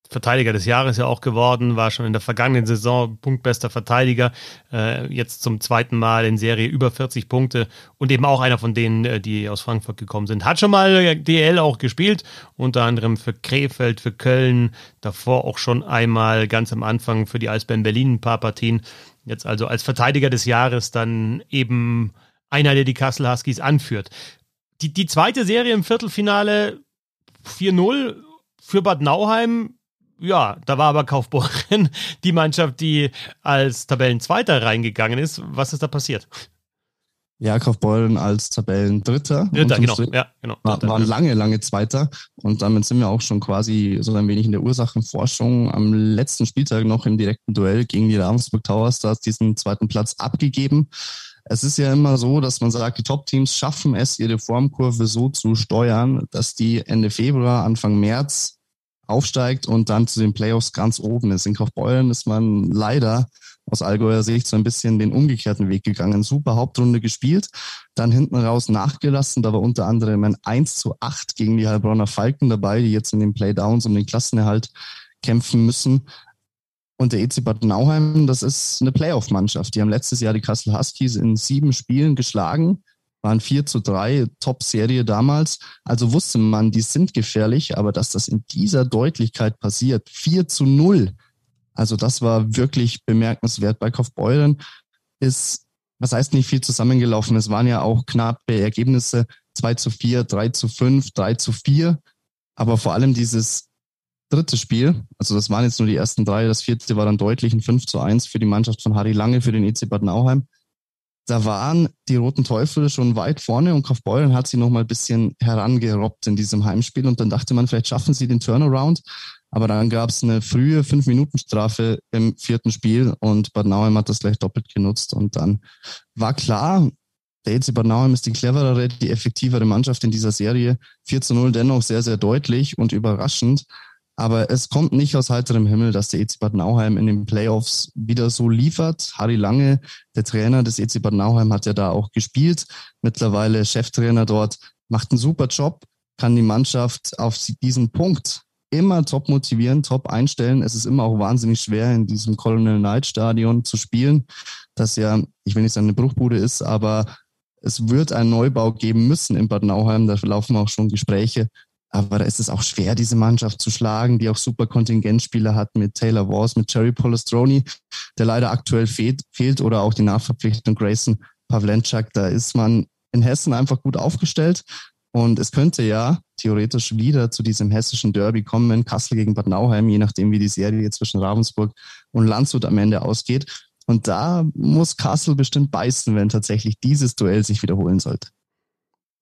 Verteidiger des Jahres ja auch geworden, war schon in der vergangenen Saison punktbester Verteidiger, äh, jetzt zum zweiten Mal in Serie über 40 Punkte und eben auch einer von denen, äh, die aus Frankfurt gekommen sind. Hat schon mal DL auch gespielt, unter anderem für Krefeld, für Köln, davor auch schon einmal ganz am Anfang für die Eisbären Berlin ein paar Partien. Jetzt also als Verteidiger des Jahres dann eben einer, der die Kassel Huskies anführt. Die, die zweite Serie im Viertelfinale 4-0 für Bad Nauheim ja, da war aber Kaufbeuren die Mannschaft, die als Tabellenzweiter reingegangen ist. Was ist da passiert? Ja, Kaufbeuren als Tabellendritter. Dritter, genau. Ja, genau. War, waren lange, lange Zweiter. Und damit sind wir auch schon quasi so ein wenig in der Ursachenforschung. Am letzten Spieltag noch im direkten Duell gegen die Ravensburg Towers Stars diesen zweiten Platz abgegeben. Es ist ja immer so, dass man sagt, die Top-Teams schaffen es, ihre Formkurve so zu steuern, dass die Ende Februar, Anfang März aufsteigt und dann zu den Playoffs ganz oben ist. In Kaufbeuren ist man leider aus Allgäuer Sicht so ein bisschen den umgekehrten Weg gegangen. Super Hauptrunde gespielt, dann hinten raus nachgelassen. Da war unter anderem ein 1 zu 8 gegen die Heilbronner Falken dabei, die jetzt in den Playdowns um den Klassenerhalt kämpfen müssen. Und der EC Bad Nauheim, das ist eine Playoff-Mannschaft. Die haben letztes Jahr die Kassel Huskies in sieben Spielen geschlagen waren 4 zu 3, Top-Serie damals. Also wusste man, die sind gefährlich, aber dass das in dieser Deutlichkeit passiert, 4 zu 0, also das war wirklich bemerkenswert. Bei Kaufbeuren ist, was heißt nicht viel zusammengelaufen, es waren ja auch knappe Ergebnisse, 2 zu 4, 3 zu 5, 3 zu 4, aber vor allem dieses dritte Spiel, also das waren jetzt nur die ersten drei, das vierte war dann deutlich ein 5 zu 1 für die Mannschaft von Harry Lange, für den EC Bad Nauheim da waren die Roten Teufel schon weit vorne und Kaufbeuren hat sie noch mal ein bisschen herangerobbt in diesem Heimspiel und dann dachte man, vielleicht schaffen sie den Turnaround. Aber dann gab es eine frühe Fünf-Minuten-Strafe im vierten Spiel und Bad Nauheim hat das gleich doppelt genutzt und dann war klar, der EC Bad Nauheim ist die cleverere, die effektivere Mannschaft in dieser Serie. 4 zu 0 dennoch sehr, sehr deutlich und überraschend. Aber es kommt nicht aus heiterem Himmel, dass der EC Bad Nauheim in den Playoffs wieder so liefert. Harry Lange, der Trainer des EC Bad Nauheim, hat ja da auch gespielt. Mittlerweile Cheftrainer dort, macht einen super Job, kann die Mannschaft auf diesen Punkt immer top motivieren, top einstellen. Es ist immer auch wahnsinnig schwer, in diesem Colonel Knight Stadion zu spielen, das ja, ich will nicht sagen, eine Bruchbude ist, aber es wird einen Neubau geben müssen in Bad Nauheim. Da laufen auch schon Gespräche. Aber da ist es auch schwer, diese Mannschaft zu schlagen, die auch super Kontingentspieler hat mit Taylor Wars, mit Jerry Polestroni, der leider aktuell fehlt, fehlt oder auch die Nachverpflichtung Grayson Pavlenchak. Da ist man in Hessen einfach gut aufgestellt. Und es könnte ja theoretisch wieder zu diesem hessischen Derby kommen, Kassel gegen Bad Nauheim, je nachdem, wie die Serie zwischen Ravensburg und Landshut am Ende ausgeht. Und da muss Kassel bestimmt beißen, wenn tatsächlich dieses Duell sich wiederholen sollte.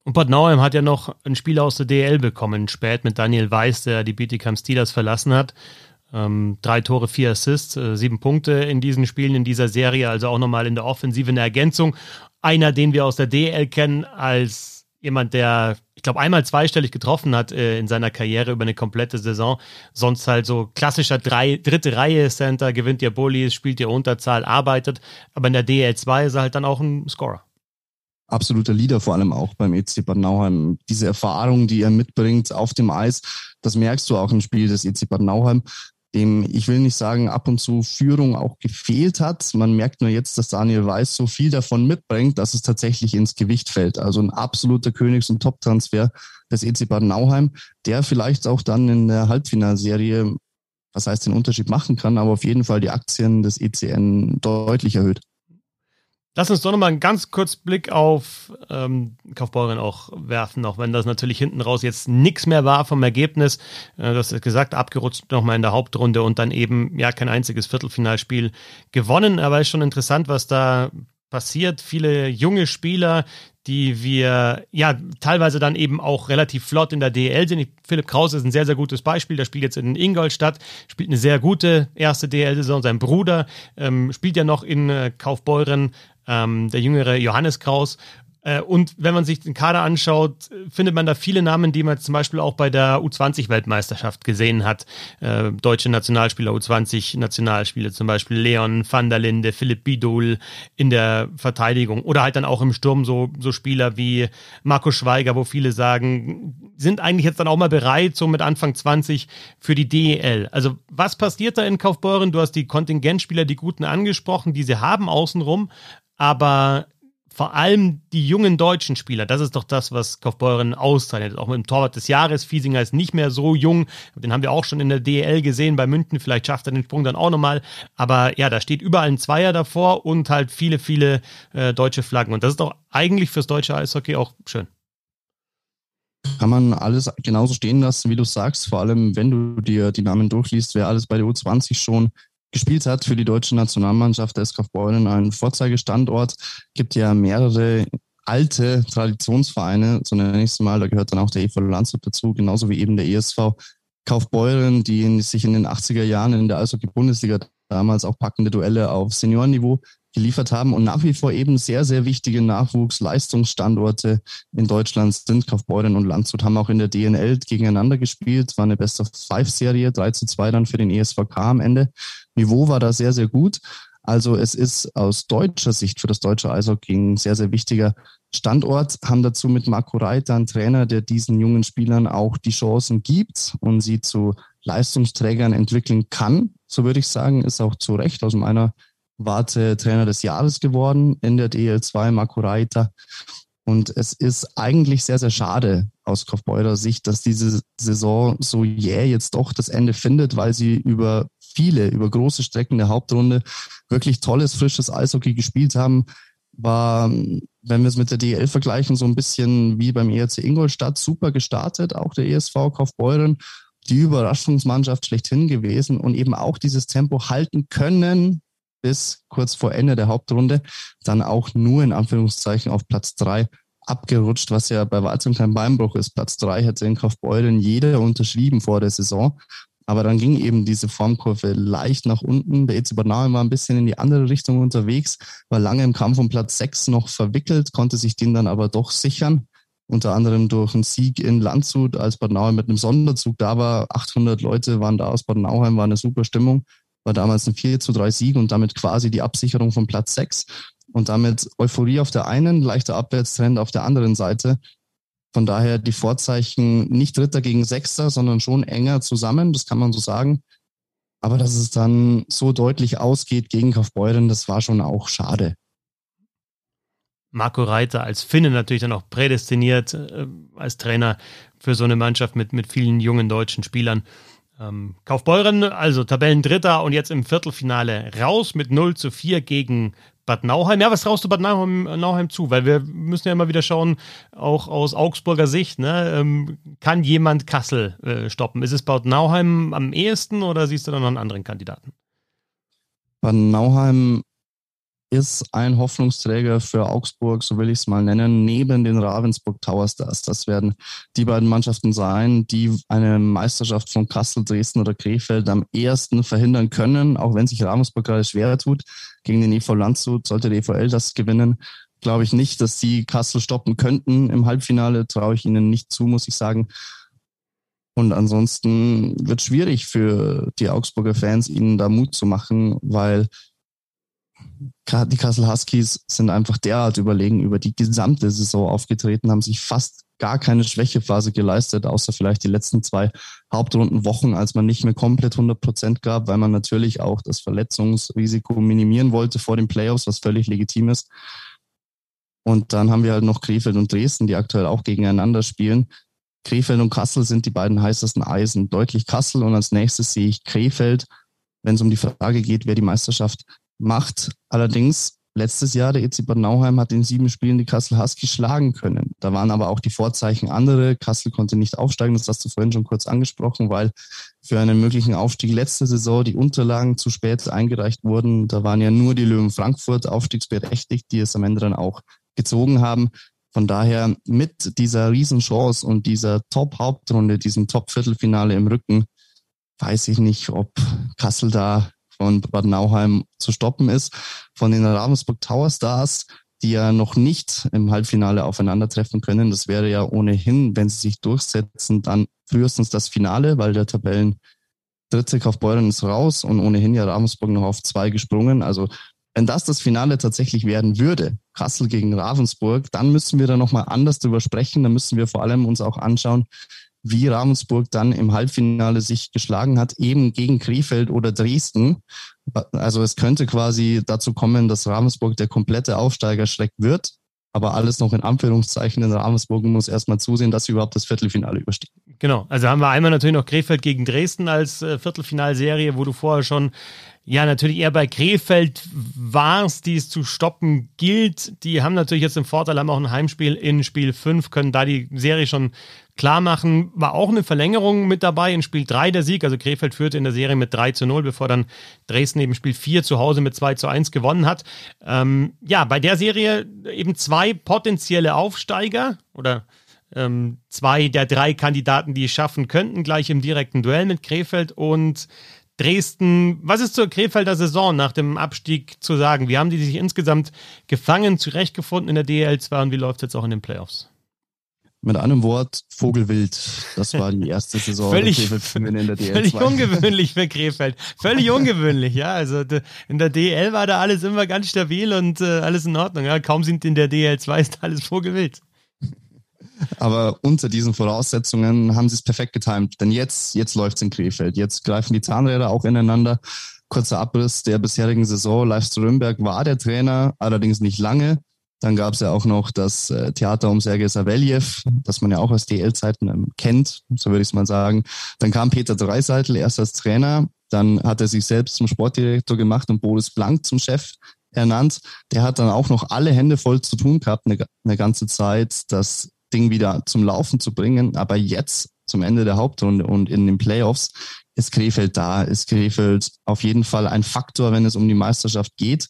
Und Bad Nauheim hat ja noch einen Spieler aus der DL bekommen, spät mit Daniel Weiß, der die Bietigheim Steelers verlassen hat. Ähm, drei Tore, vier Assists, äh, sieben Punkte in diesen Spielen, in dieser Serie, also auch nochmal in der Offensive eine Ergänzung. Einer, den wir aus der DL kennen, als jemand, der, ich glaube, einmal zweistellig getroffen hat äh, in seiner Karriere über eine komplette Saison. Sonst halt so klassischer drei, dritte Reihe Center, gewinnt ihr Bullies, spielt ihr Unterzahl, arbeitet. Aber in der DL 2 ist er halt dann auch ein Scorer absoluter Leader, vor allem auch beim EC Bad Nauheim. Diese Erfahrung, die er mitbringt auf dem Eis, das merkst du auch im Spiel des EC Bad Nauheim, dem, ich will nicht sagen, ab und zu Führung auch gefehlt hat. Man merkt nur jetzt, dass Daniel Weiß so viel davon mitbringt, dass es tatsächlich ins Gewicht fällt. Also ein absoluter Königs- und Top-Transfer des EC Bad Nauheim, der vielleicht auch dann in der Halbfinalserie, was heißt den Unterschied machen kann, aber auf jeden Fall die Aktien des ECN deutlich erhöht. Lass uns doch nochmal einen ganz kurz Blick auf ähm, Kaufbeuren auch werfen, auch wenn das natürlich hinten raus jetzt nichts mehr war vom Ergebnis. Äh, das ist gesagt, abgerutscht nochmal in der Hauptrunde und dann eben ja kein einziges Viertelfinalspiel gewonnen. Aber ist schon interessant, was da passiert. Viele junge Spieler, die wir ja teilweise dann eben auch relativ flott in der DL sind. Philipp Kraus ist ein sehr, sehr gutes Beispiel. Der spielt jetzt in Ingolstadt, spielt eine sehr gute erste DL-Saison. Sein Bruder ähm, spielt ja noch in äh, Kaufbeuren, ähm, der jüngere Johannes Kraus. Äh, und wenn man sich den Kader anschaut, findet man da viele Namen, die man zum Beispiel auch bei der U20-Weltmeisterschaft gesehen hat. Äh, deutsche Nationalspieler, U20-Nationalspieler, zum Beispiel Leon van der Linde, Philipp Bidul in der Verteidigung oder halt dann auch im Sturm so, so Spieler wie Marco Schweiger, wo viele sagen, sind eigentlich jetzt dann auch mal bereit, so mit Anfang 20 für die DEL. Also was passiert da in Kaufbeuren? Du hast die Kontingentspieler, die Guten angesprochen, die sie haben außenrum, aber vor allem die jungen deutschen Spieler, das ist doch das, was Kaufbeuren auszeichnet. Auch mit dem Torwart des Jahres, Fiesinger ist nicht mehr so jung, den haben wir auch schon in der DEL gesehen bei München, vielleicht schafft er den Sprung dann auch nochmal, aber ja, da steht überall ein Zweier davor und halt viele, viele äh, deutsche Flaggen. Und das ist doch eigentlich fürs deutsche Eishockey auch schön. Kann man alles genauso stehen lassen, wie du sagst, vor allem wenn du dir die Namen durchliest, wer alles bei der U20 schon gespielt hat für die deutsche Nationalmannschaft der SKF Beuren, ein Vorzeigestandort. Gibt ja mehrere alte Traditionsvereine, es mal, da gehört dann auch der EV Landshut dazu, genauso wie eben der ESV Kaufbeuren, die sich in den 80er Jahren in der Eishockey-Bundesliga damals auch packende Duelle auf Seniorenniveau geliefert haben und nach wie vor eben sehr, sehr wichtige Nachwuchsleistungsstandorte in Deutschland sind. Kaufbeuren und Landshut haben auch in der DNL gegeneinander gespielt. War eine Best-of-Five-Serie, 3 zu 2 dann für den ESVK am Ende. Niveau war da sehr, sehr gut. Also es ist aus deutscher Sicht für das deutsche Eishockey ein sehr, sehr wichtiger Standort, haben dazu mit Marco Reiter einen Trainer, der diesen jungen Spielern auch die Chancen gibt und sie zu Leistungsträgern entwickeln kann. So würde ich sagen, ist auch zu Recht aus meiner Warte Trainer des Jahres geworden in der DL2, Marco Reiter. Und es ist eigentlich sehr, sehr schade aus Kaufbeurer Sicht, dass diese Saison so jäh jetzt doch das Ende findet, weil sie über viele, über große Strecken der Hauptrunde wirklich tolles, frisches Eishockey gespielt haben. War, wenn wir es mit der DL vergleichen, so ein bisschen wie beim ERC Ingolstadt super gestartet, auch der ESV Kaufbeuren die Überraschungsmannschaft schlechthin gewesen und eben auch dieses Tempo halten können, bis kurz vor Ende der Hauptrunde dann auch nur in Anführungszeichen auf Platz drei abgerutscht, was ja bei weitem kein Beinbruch ist. Platz drei hätte in Kaufbeuren jeder unterschrieben vor der Saison. Aber dann ging eben diese Formkurve leicht nach unten. Der EZ Bad war ein bisschen in die andere Richtung unterwegs, war lange im Kampf um Platz sechs noch verwickelt, konnte sich den dann aber doch sichern. Unter anderem durch einen Sieg in Landshut, als Bad Nauheim mit einem Sonderzug da war. 800 Leute waren da aus Bad Nauheim, war eine super Stimmung war damals ein 4 zu 3 Sieg und damit quasi die Absicherung von Platz 6 und damit Euphorie auf der einen, leichter Abwärtstrend auf der anderen Seite. Von daher die Vorzeichen nicht Dritter gegen Sechster, sondern schon enger zusammen, das kann man so sagen. Aber dass es dann so deutlich ausgeht gegen Kaufbeuren, das war schon auch schade. Marco Reiter als Finne natürlich dann auch prädestiniert äh, als Trainer für so eine Mannschaft mit, mit vielen jungen deutschen Spielern. Ähm, Kaufbeuren, also Tabellendritter und jetzt im Viertelfinale raus mit 0 zu 4 gegen Bad Nauheim. Ja, was traust du Bad Nauheim, Nauheim zu? Weil wir müssen ja immer wieder schauen, auch aus Augsburger Sicht, ne, ähm, kann jemand Kassel äh, stoppen? Ist es Bad Nauheim am ehesten oder siehst du da noch einen anderen Kandidaten? Bad Nauheim ist ein Hoffnungsträger für Augsburg, so will ich es mal nennen, neben den Ravensburg Tower Stars. Das werden die beiden Mannschaften sein, die eine Meisterschaft von Kassel, Dresden oder Krefeld am ehesten verhindern können, auch wenn sich Ravensburg gerade schwerer tut. Gegen den EV Landshut sollte der EVL das gewinnen. Glaube ich nicht, dass sie Kassel stoppen könnten. Im Halbfinale traue ich ihnen nicht zu, muss ich sagen. Und ansonsten wird schwierig für die Augsburger Fans, ihnen da Mut zu machen, weil die Kassel Huskies sind einfach derart überlegen über die gesamte Saison aufgetreten, haben sich fast gar keine Schwächephase geleistet, außer vielleicht die letzten zwei Hauptrundenwochen, als man nicht mehr komplett 100 Prozent gab, weil man natürlich auch das Verletzungsrisiko minimieren wollte vor den Playoffs, was völlig legitim ist. Und dann haben wir halt noch Krefeld und Dresden, die aktuell auch gegeneinander spielen. Krefeld und Kassel sind die beiden heißesten Eisen. Deutlich Kassel und als nächstes sehe ich Krefeld, wenn es um die Frage geht, wer die Meisterschaft macht. Allerdings letztes Jahr, der EC Bad Nauheim hat in sieben Spielen die Kassel Huskies schlagen können. Da waren aber auch die Vorzeichen andere. Kassel konnte nicht aufsteigen, das hast du vorhin schon kurz angesprochen, weil für einen möglichen Aufstieg letzte Saison die Unterlagen zu spät eingereicht wurden. Da waren ja nur die Löwen Frankfurt aufstiegsberechtigt, die es am Ende dann auch gezogen haben. Von daher mit dieser Riesenchance und dieser Top-Hauptrunde, diesem Top-Viertelfinale im Rücken, weiß ich nicht, ob Kassel da von Bad Nauheim zu stoppen ist. Von den Ravensburg Tower Stars, die ja noch nicht im Halbfinale aufeinandertreffen können. Das wäre ja ohnehin, wenn sie sich durchsetzen, dann frühestens das Finale, weil der Tabellen dritte Kaufbeuren ist raus und ohnehin ja Ravensburg noch auf zwei gesprungen. Also wenn das das Finale tatsächlich werden würde, Kassel gegen Ravensburg, dann müssen wir da nochmal anders drüber sprechen. Da müssen wir vor allem uns auch anschauen, wie Ravensburg dann im Halbfinale sich geschlagen hat, eben gegen Krefeld oder Dresden. Also es könnte quasi dazu kommen, dass Ravensburg der komplette Aufsteigerschreck wird. Aber alles noch in Anführungszeichen. In Ravensburg muss erstmal zusehen, dass sie überhaupt das Viertelfinale überstehen. Genau. Also haben wir einmal natürlich noch Krefeld gegen Dresden als äh, Viertelfinalserie, wo du vorher schon ja natürlich eher bei Krefeld warst, die es zu stoppen gilt. Die haben natürlich jetzt den Vorteil, haben auch ein Heimspiel in Spiel 5, können da die Serie schon klar machen. War auch eine Verlängerung mit dabei in Spiel 3 der Sieg. Also Krefeld führte in der Serie mit 3 zu 0, bevor dann Dresden eben Spiel 4 zu Hause mit 2 zu 1 gewonnen hat. Ähm, ja, bei der Serie eben zwei potenzielle Aufsteiger oder ähm, zwei der drei Kandidaten, die es schaffen könnten, gleich im direkten Duell mit Krefeld und Dresden. Was ist zur Krefelder Saison nach dem Abstieg zu sagen? Wie haben die sich insgesamt gefangen, zurechtgefunden in der DL2 und wie läuft es jetzt auch in den Playoffs? Mit einem Wort, Vogelwild. Das war die erste Saison völlig, in der DL2. Völlig ungewöhnlich für Krefeld. Völlig ungewöhnlich, ja. Also in der DL war da alles immer ganz stabil und äh, alles in Ordnung. Ja. Kaum sind in der DL2 ist alles Vogelwild. Aber unter diesen Voraussetzungen haben sie es perfekt getimt. Denn jetzt, jetzt läuft es in Krefeld. Jetzt greifen die Zahnräder auch ineinander. Kurzer Abriss der bisherigen Saison. Leif Strömberg war der Trainer, allerdings nicht lange. Dann gab es ja auch noch das äh, Theater um Sergei Saveljev, das man ja auch aus DL-Zeiten ähm, kennt, so würde ich es mal sagen. Dann kam Peter Dreiseitel erst als Trainer. Dann hat er sich selbst zum Sportdirektor gemacht und Boris Blank zum Chef ernannt. Der hat dann auch noch alle Hände voll zu tun gehabt, eine, eine ganze Zeit. Das Ding wieder zum Laufen zu bringen. Aber jetzt zum Ende der Hauptrunde und in den Playoffs ist Krefeld da, ist Krefeld auf jeden Fall ein Faktor, wenn es um die Meisterschaft geht.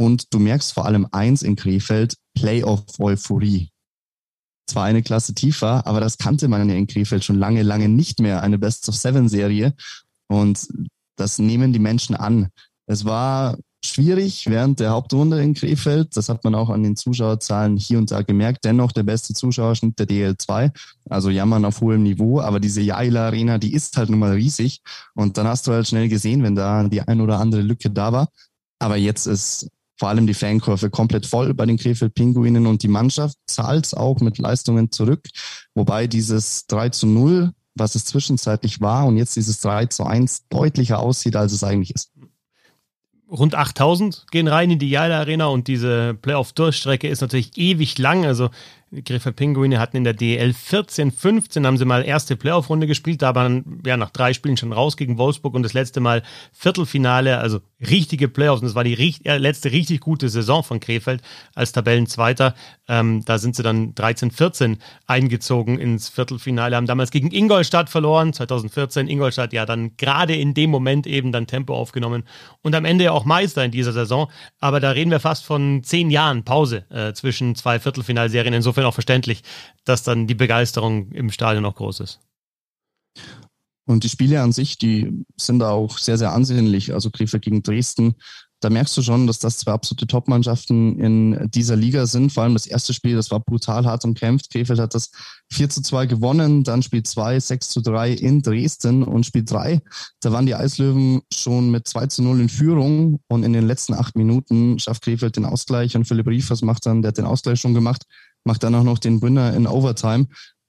Und du merkst vor allem eins in Krefeld, Playoff-Euphorie. Zwar eine Klasse tiefer, aber das kannte man ja in Krefeld schon lange, lange nicht mehr, eine Best-of-Seven-Serie. Und das nehmen die Menschen an. Es war schwierig während der Hauptrunde in Krefeld. Das hat man auch an den Zuschauerzahlen hier und da gemerkt. Dennoch der beste Zuschauerschnitt der DL2. Also jammern auf hohem Niveau. Aber diese Jaila Arena, die ist halt nun mal riesig. Und dann hast du halt schnell gesehen, wenn da die ein oder andere Lücke da war. Aber jetzt ist vor allem die Fankurve komplett voll bei den Krefeld Pinguinen und die Mannschaft zahlt auch mit Leistungen zurück. Wobei dieses 3 zu 0 was es zwischenzeitlich war und jetzt dieses 3 zu 1 deutlicher aussieht, als es eigentlich ist rund 8000 gehen rein in die Jala Arena und diese Playoff-Durchstrecke ist natürlich ewig lang. Also die Griffe Pinguine hatten in der DL 14, 15 haben sie mal erste Playoff-Runde gespielt, da waren ja nach drei Spielen schon raus gegen Wolfsburg und das letzte Mal Viertelfinale, also richtige Playoffs. Und das war die äh, letzte richtig gute Saison von Krefeld als Tabellenzweiter. Ähm, da sind sie dann 13, 14 eingezogen ins Viertelfinale, haben damals gegen Ingolstadt verloren, 2014. Ingolstadt ja dann gerade in dem Moment eben dann Tempo aufgenommen und am Ende ja auch Meister in dieser Saison. Aber da reden wir fast von zehn Jahren Pause äh, zwischen zwei Viertelfinalserien. Insofern insofern auch verständlich, dass dann die Begeisterung im Stadion auch groß ist. Und die Spiele an sich, die sind auch sehr, sehr ansehnlich. Also Krefeld gegen Dresden da merkst du schon, dass das zwei absolute Top-Mannschaften in dieser Liga sind. Vor allem das erste Spiel, das war brutal hart umkämpft. Krefeld hat das 4 zu 2 gewonnen, dann Spiel 2 6 zu 3 in Dresden und Spiel 3, da waren die Eislöwen schon mit 2 zu 0 in Führung und in den letzten acht Minuten schafft Krefeld den Ausgleich und Philipp Riefers macht dann, der hat den Ausgleich schon gemacht, macht dann auch noch den Winner in Overtime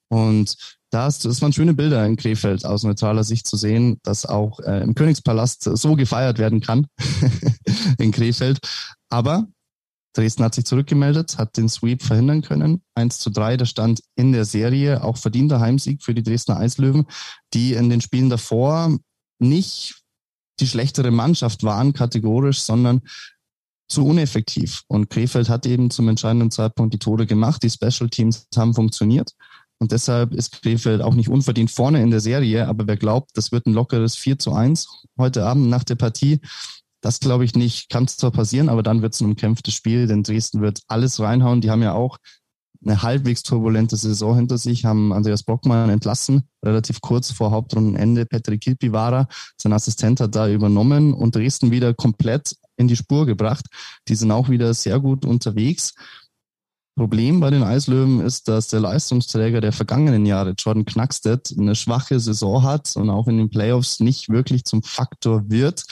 und das, das waren schöne Bilder in Krefeld aus neutraler Sicht zu sehen, dass auch äh, im Königspalast so gefeiert werden kann (laughs) in Krefeld. Aber Dresden hat sich zurückgemeldet, hat den Sweep verhindern können. 1 zu 3, der stand in der Serie, auch verdienter Heimsieg für die Dresdner Eislöwen, die in den Spielen davor nicht die schlechtere Mannschaft waren, kategorisch, sondern zu uneffektiv. Und Krefeld hat eben zum entscheidenden Zeitpunkt die Tore gemacht. Die Special Teams haben funktioniert. Und deshalb ist Krefeld auch nicht unverdient vorne in der Serie. Aber wer glaubt, das wird ein lockeres 4 zu 1 heute Abend nach der Partie, das glaube ich nicht. Kann zwar passieren, aber dann wird es ein umkämpftes Spiel, denn Dresden wird alles reinhauen. Die haben ja auch eine halbwegs turbulente Saison hinter sich, haben Andreas Brockmann entlassen, relativ kurz vor Hauptrundenende. Petri Kilpivara, sein Assistent, hat da übernommen und Dresden wieder komplett in die Spur gebracht. Die sind auch wieder sehr gut unterwegs. Problem bei den Eislöwen ist, dass der Leistungsträger der vergangenen Jahre, Jordan Knackstedt, eine schwache Saison hat und auch in den Playoffs nicht wirklich zum Faktor wird,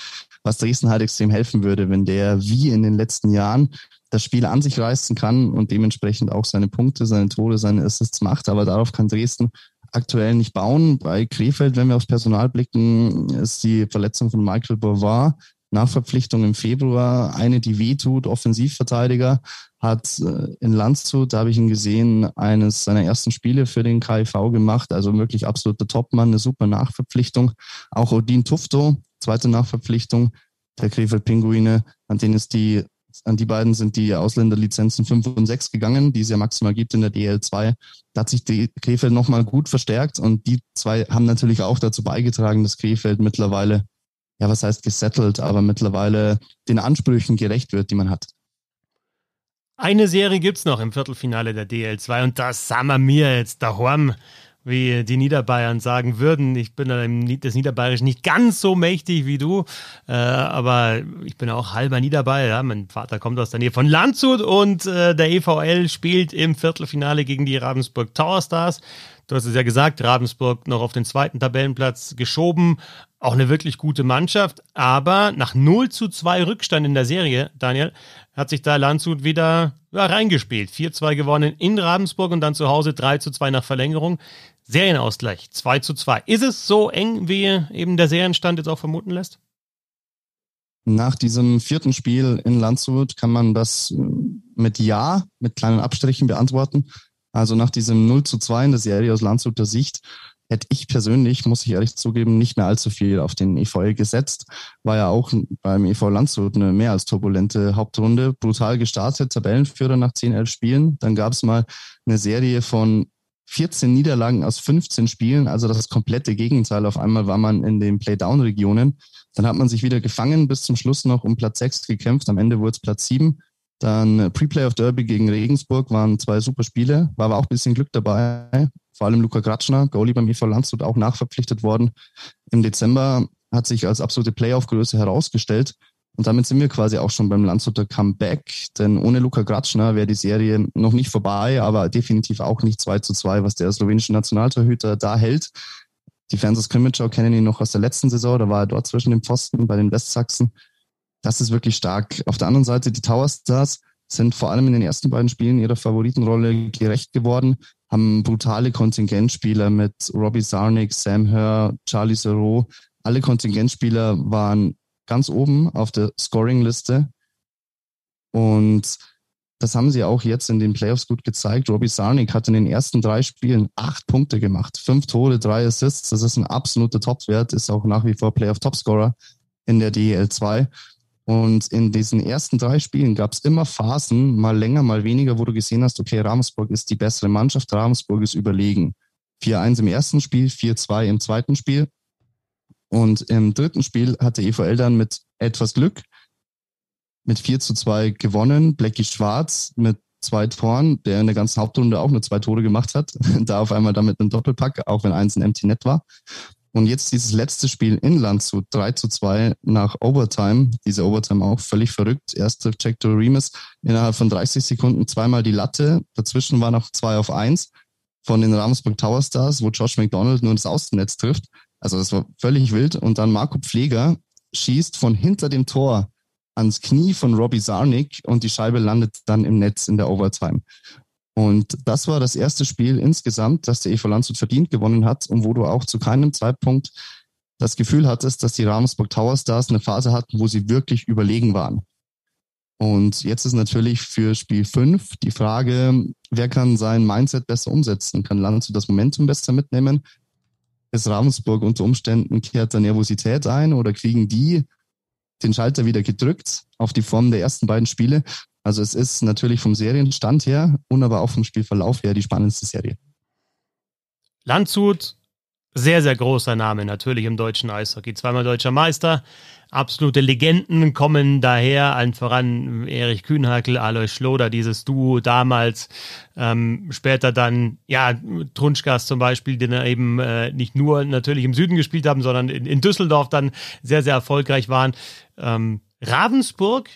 was Dresden halt extrem helfen würde, wenn der wie in den letzten Jahren das Spiel an sich reißen kann und dementsprechend auch seine Punkte, seine Tore, seine Assists macht. Aber darauf kann Dresden aktuell nicht bauen. Bei Krefeld, wenn wir aufs Personal blicken, ist die Verletzung von Michael Boivard Nachverpflichtung im Februar, eine, die wehtut, Offensivverteidiger, hat äh, in Landshut, da habe ich ihn gesehen, eines seiner ersten Spiele für den KIV gemacht, also wirklich absoluter Topmann, eine super Nachverpflichtung. Auch Odin Tufto, zweite Nachverpflichtung der Krefeld Pinguine, an denen ist die an die beiden sind die Ausländerlizenzen 5 und 6 gegangen, die es ja maximal gibt in der DL2. Da hat sich die Krefeld nochmal gut verstärkt und die zwei haben natürlich auch dazu beigetragen, dass Krefeld mittlerweile, ja, was heißt gesettelt, aber mittlerweile den Ansprüchen gerecht wird, die man hat. Eine Serie gibt es noch im Viertelfinale der DL2 und das sagen wir mir jetzt daheim wie die Niederbayern sagen würden. Ich bin des Niederbayerisch nicht ganz so mächtig wie du, äh, aber ich bin auch halber Niederbayer. Ja? Mein Vater kommt aus der Nähe von Landshut und äh, der EVL spielt im Viertelfinale gegen die Ravensburg Tower Stars. Du hast es ja gesagt, Ravensburg noch auf den zweiten Tabellenplatz geschoben. Auch eine wirklich gute Mannschaft. Aber nach 0 zu 2 Rückstand in der Serie, Daniel, hat sich da Landshut wieder ja, reingespielt. 4-2 gewonnen in Ravensburg und dann zu Hause 3 zu 2 nach Verlängerung. Serienausgleich 2 zu 2. Ist es so eng, wie eben der Serienstand jetzt auch vermuten lässt? Nach diesem vierten Spiel in Landshut kann man das äh, mit Ja, mit kleinen Abstrichen beantworten. Also nach diesem 0 zu 2 in der Serie aus Landshuter Sicht hätte ich persönlich, muss ich ehrlich zugeben, nicht mehr allzu viel auf den EVL gesetzt. War ja auch beim EV Landshut eine mehr als turbulente Hauptrunde. Brutal gestartet, Tabellenführer nach 10, 11 Spielen. Dann gab es mal eine Serie von 14 Niederlagen aus 15 Spielen, also das komplette Gegenteil. Auf einmal war man in den Playdown-Regionen. Dann hat man sich wieder gefangen, bis zum Schluss noch um Platz 6 gekämpft. Am Ende wurde es Platz 7. Dann äh, Pre-Playoff Derby gegen Regensburg waren zwei super Spiele, war aber auch ein bisschen Glück dabei. Vor allem Luca Gratschner, Goalie beim EV Landshut, auch nachverpflichtet worden. Im Dezember hat sich als absolute Playoff-Größe herausgestellt. Und damit sind wir quasi auch schon beim Landshuter Comeback. Denn ohne Luca Gratschner wäre die Serie noch nicht vorbei, aber definitiv auch nicht 2 zu 2, was der slowenische Nationaltorhüter da hält. Die Fans aus Krimitschau kennen ihn noch aus der letzten Saison, da war er dort zwischen den Pfosten bei den Westsachsen das ist wirklich stark. Auf der anderen Seite, die Tower Stars sind vor allem in den ersten beiden Spielen ihrer Favoritenrolle gerecht geworden, haben brutale Kontingentspieler mit Robbie Sarnik, Sam Hör, Charlie Serow. Alle Kontingentspieler waren ganz oben auf der Scoring-Liste. Und das haben sie auch jetzt in den Playoffs gut gezeigt. Robbie Sarnik hat in den ersten drei Spielen acht Punkte gemacht. Fünf Tore, drei Assists. Das ist ein absoluter Topwert, ist auch nach wie vor Playoff-Topscorer in der DEL 2. Und in diesen ersten drei Spielen gab es immer Phasen, mal länger, mal weniger, wo du gesehen hast, okay, Ravensburg ist die bessere Mannschaft, Ravensburg ist überlegen. 4-1 im ersten Spiel, 4-2 im zweiten Spiel. Und im dritten Spiel hatte EVL dann mit etwas Glück mit 4 zu 2 gewonnen. Blackie Schwarz mit zwei Toren, der in der ganzen Hauptrunde auch nur zwei Tore gemacht hat. (laughs) da auf einmal damit einen Doppelpack, auch wenn eins ein Empty Net war. Und jetzt dieses letzte Spiel in Landshut, 3 zu 2 nach Overtime. Diese Overtime auch völlig verrückt. Erster Check to Remus innerhalb von 30 Sekunden zweimal die Latte. Dazwischen war noch 2 auf 1 von den Ravensburg Tower Stars, wo Josh McDonald nur das Außennetz trifft. Also das war völlig wild. Und dann Marco Pfleger schießt von hinter dem Tor ans Knie von Robbie Sarnik und die Scheibe landet dann im Netz in der Overtime. Und das war das erste Spiel insgesamt, das der EV Landshut verdient gewonnen hat und wo du auch zu keinem Zeitpunkt das Gefühl hattest, dass die Ravensburg Tower Stars eine Phase hatten, wo sie wirklich überlegen waren. Und jetzt ist natürlich für Spiel 5 die Frage, wer kann sein Mindset besser umsetzen? Kann Landshut das Momentum besser mitnehmen? Ist Ravensburg unter Umständen kehrt da Nervosität ein oder kriegen die den Schalter wieder gedrückt auf die Form der ersten beiden Spiele. Also es ist natürlich vom Serienstand her und aber auch vom Spielverlauf her die spannendste Serie. Landshut, sehr, sehr großer Name natürlich im deutschen Eishockey. Zweimal deutscher Meister, absolute Legenden kommen daher, allen voran Erich Kühnhackel, Alois Schloder, dieses Duo damals, ähm, später dann, ja, Trunschkas zum Beispiel, die dann eben äh, nicht nur natürlich im Süden gespielt haben, sondern in, in Düsseldorf dann sehr, sehr erfolgreich waren. Ähm, Ravensburg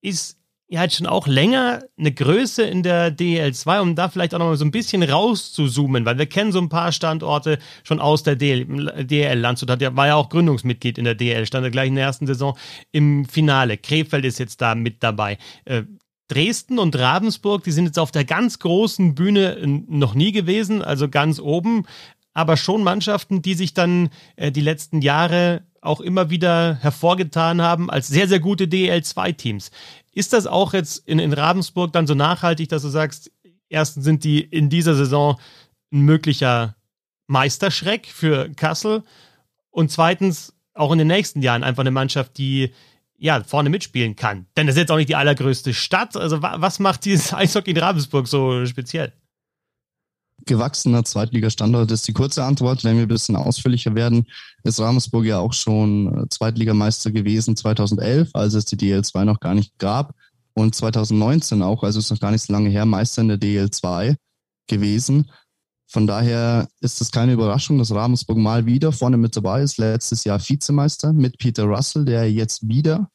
ist ja jetzt schon auch länger eine Größe in der DL2, um da vielleicht auch noch mal so ein bisschen rauszuzoomen, weil wir kennen so ein paar Standorte schon aus der DL. DL. Landshut hat ja, war ja auch Gründungsmitglied in der DL, stand ja gleich in der ersten Saison im Finale. Krefeld ist jetzt da mit dabei. Äh, Dresden und Ravensburg, die sind jetzt auf der ganz großen Bühne noch nie gewesen, also ganz oben, aber schon Mannschaften, die sich dann äh, die letzten Jahre auch immer wieder hervorgetan haben als sehr, sehr gute DL2-Teams. Ist das auch jetzt in, in Ravensburg dann so nachhaltig, dass du sagst, erstens sind die in dieser Saison ein möglicher Meisterschreck für Kassel und zweitens auch in den nächsten Jahren einfach eine Mannschaft, die ja vorne mitspielen kann. Denn das ist jetzt auch nicht die allergrößte Stadt. Also was macht dieses (laughs) Eishockey in Ravensburg so speziell? Gewachsener Zweitligastandort ist die kurze Antwort. Wenn wir ein bisschen ausführlicher werden, ist Ravensburg ja auch schon äh, Zweitligameister gewesen 2011, als es die DL2 noch gar nicht gab. Und 2019 auch, also ist noch gar nicht so lange her, Meister in der DL2 gewesen. Von daher ist es keine Überraschung, dass Ravensburg mal wieder vorne mit dabei ist. Letztes Jahr Vizemeister mit Peter Russell, der jetzt wieder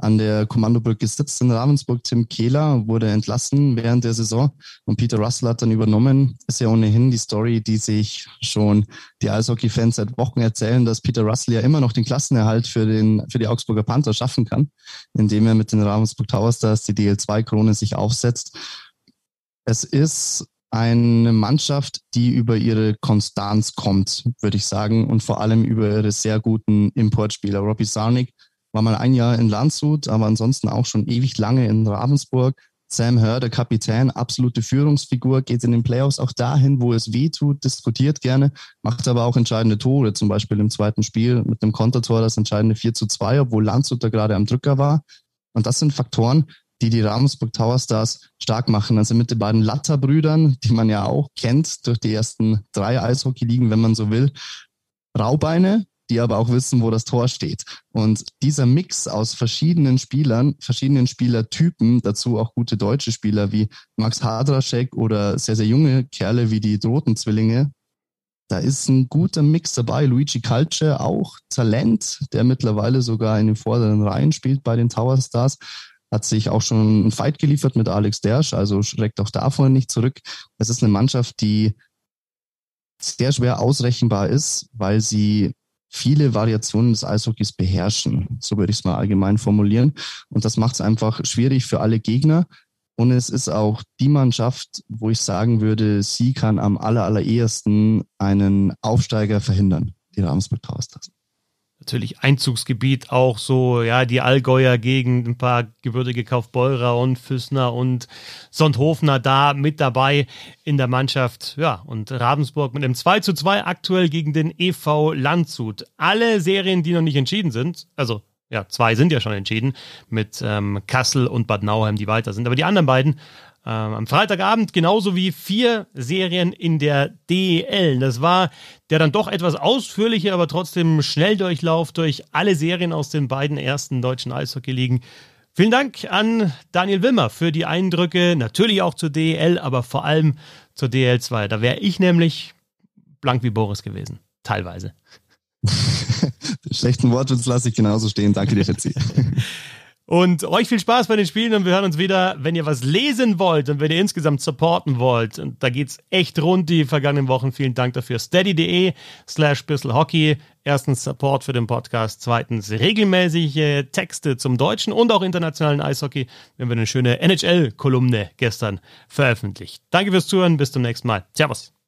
an der Kommandobrücke sitzt in Ravensburg. Tim Kehler wurde entlassen während der Saison und Peter Russell hat dann übernommen. Ist ja ohnehin die Story, die sich schon die Eishockey-Fans seit Wochen erzählen, dass Peter Russell ja immer noch den Klassenerhalt für, den, für die Augsburger Panther schaffen kann, indem er mit den Ravensburg Tower Stars die DL2-Krone sich aufsetzt. Es ist eine Mannschaft, die über ihre Konstanz kommt, würde ich sagen, und vor allem über ihre sehr guten Importspieler. Robbie Sarnik war mal ein Jahr in Landshut, aber ansonsten auch schon ewig lange in Ravensburg. Sam Hör, der Kapitän, absolute Führungsfigur, geht in den Playoffs auch dahin, wo es weh tut, diskutiert gerne, macht aber auch entscheidende Tore, zum Beispiel im zweiten Spiel mit dem Kontertor das entscheidende 4 zu 2, obwohl Landshut da gerade am Drücker war. Und das sind Faktoren, die die Ravensburg Tower Stars stark machen. Also mit den beiden Latter-Brüdern, die man ja auch kennt durch die ersten drei Eishockey-Ligen, wenn man so will. Raubeine, die aber auch wissen, wo das Tor steht. Und dieser Mix aus verschiedenen Spielern, verschiedenen Spielertypen, dazu auch gute deutsche Spieler wie Max Hadraschek oder sehr, sehr junge Kerle wie die Droten-Zwillinge, da ist ein guter Mix dabei. Luigi Calce, auch Talent, der mittlerweile sogar in den vorderen Reihen spielt bei den Tower Stars, hat sich auch schon einen Fight geliefert mit Alex Dersch, also schreckt auch davon nicht zurück. Es ist eine Mannschaft, die sehr schwer ausrechenbar ist, weil sie viele Variationen des Eishockeys beherrschen. So würde ich es mal allgemein formulieren. Und das macht es einfach schwierig für alle Gegner. Und es ist auch die Mannschaft, wo ich sagen würde, sie kann am aller, allerersten einen Aufsteiger verhindern, die Ravensburg Towers natürlich Einzugsgebiet auch so, ja, die Allgäuer Gegend, ein paar gebürtige Kaufbeurer und Füssner und Sondhofner da mit dabei in der Mannschaft. Ja, und Ravensburg mit einem 2 zu 2 aktuell gegen den EV Landshut. Alle Serien, die noch nicht entschieden sind, also ja, zwei sind ja schon entschieden, mit ähm, Kassel und Bad Nauheim, die weiter sind. Aber die anderen beiden ähm, am Freitagabend genauso wie vier Serien in der DEL. Das war der dann doch etwas ausführliche, aber trotzdem Schnelldurchlauf durch alle Serien aus den beiden ersten deutschen Eishockey-Ligen. Vielen Dank an Daniel Wimmer für die Eindrücke, natürlich auch zur DEL, aber vor allem zur DL2. Da wäre ich nämlich blank wie Boris gewesen, teilweise. (laughs) Schlechten Wortwitz lasse ich genauso stehen. Danke dir, Fetzi. (laughs) Und euch viel Spaß bei den Spielen und wir hören uns wieder, wenn ihr was lesen wollt und wenn ihr insgesamt supporten wollt. Und da geht's echt rund die vergangenen Wochen. Vielen Dank dafür. steady.de slash Hockey. Erstens Support für den Podcast. Zweitens regelmäßige Texte zum deutschen und auch internationalen Eishockey. Wir haben eine schöne NHL-Kolumne gestern veröffentlicht. Danke fürs Zuhören. Bis zum nächsten Mal. Servus.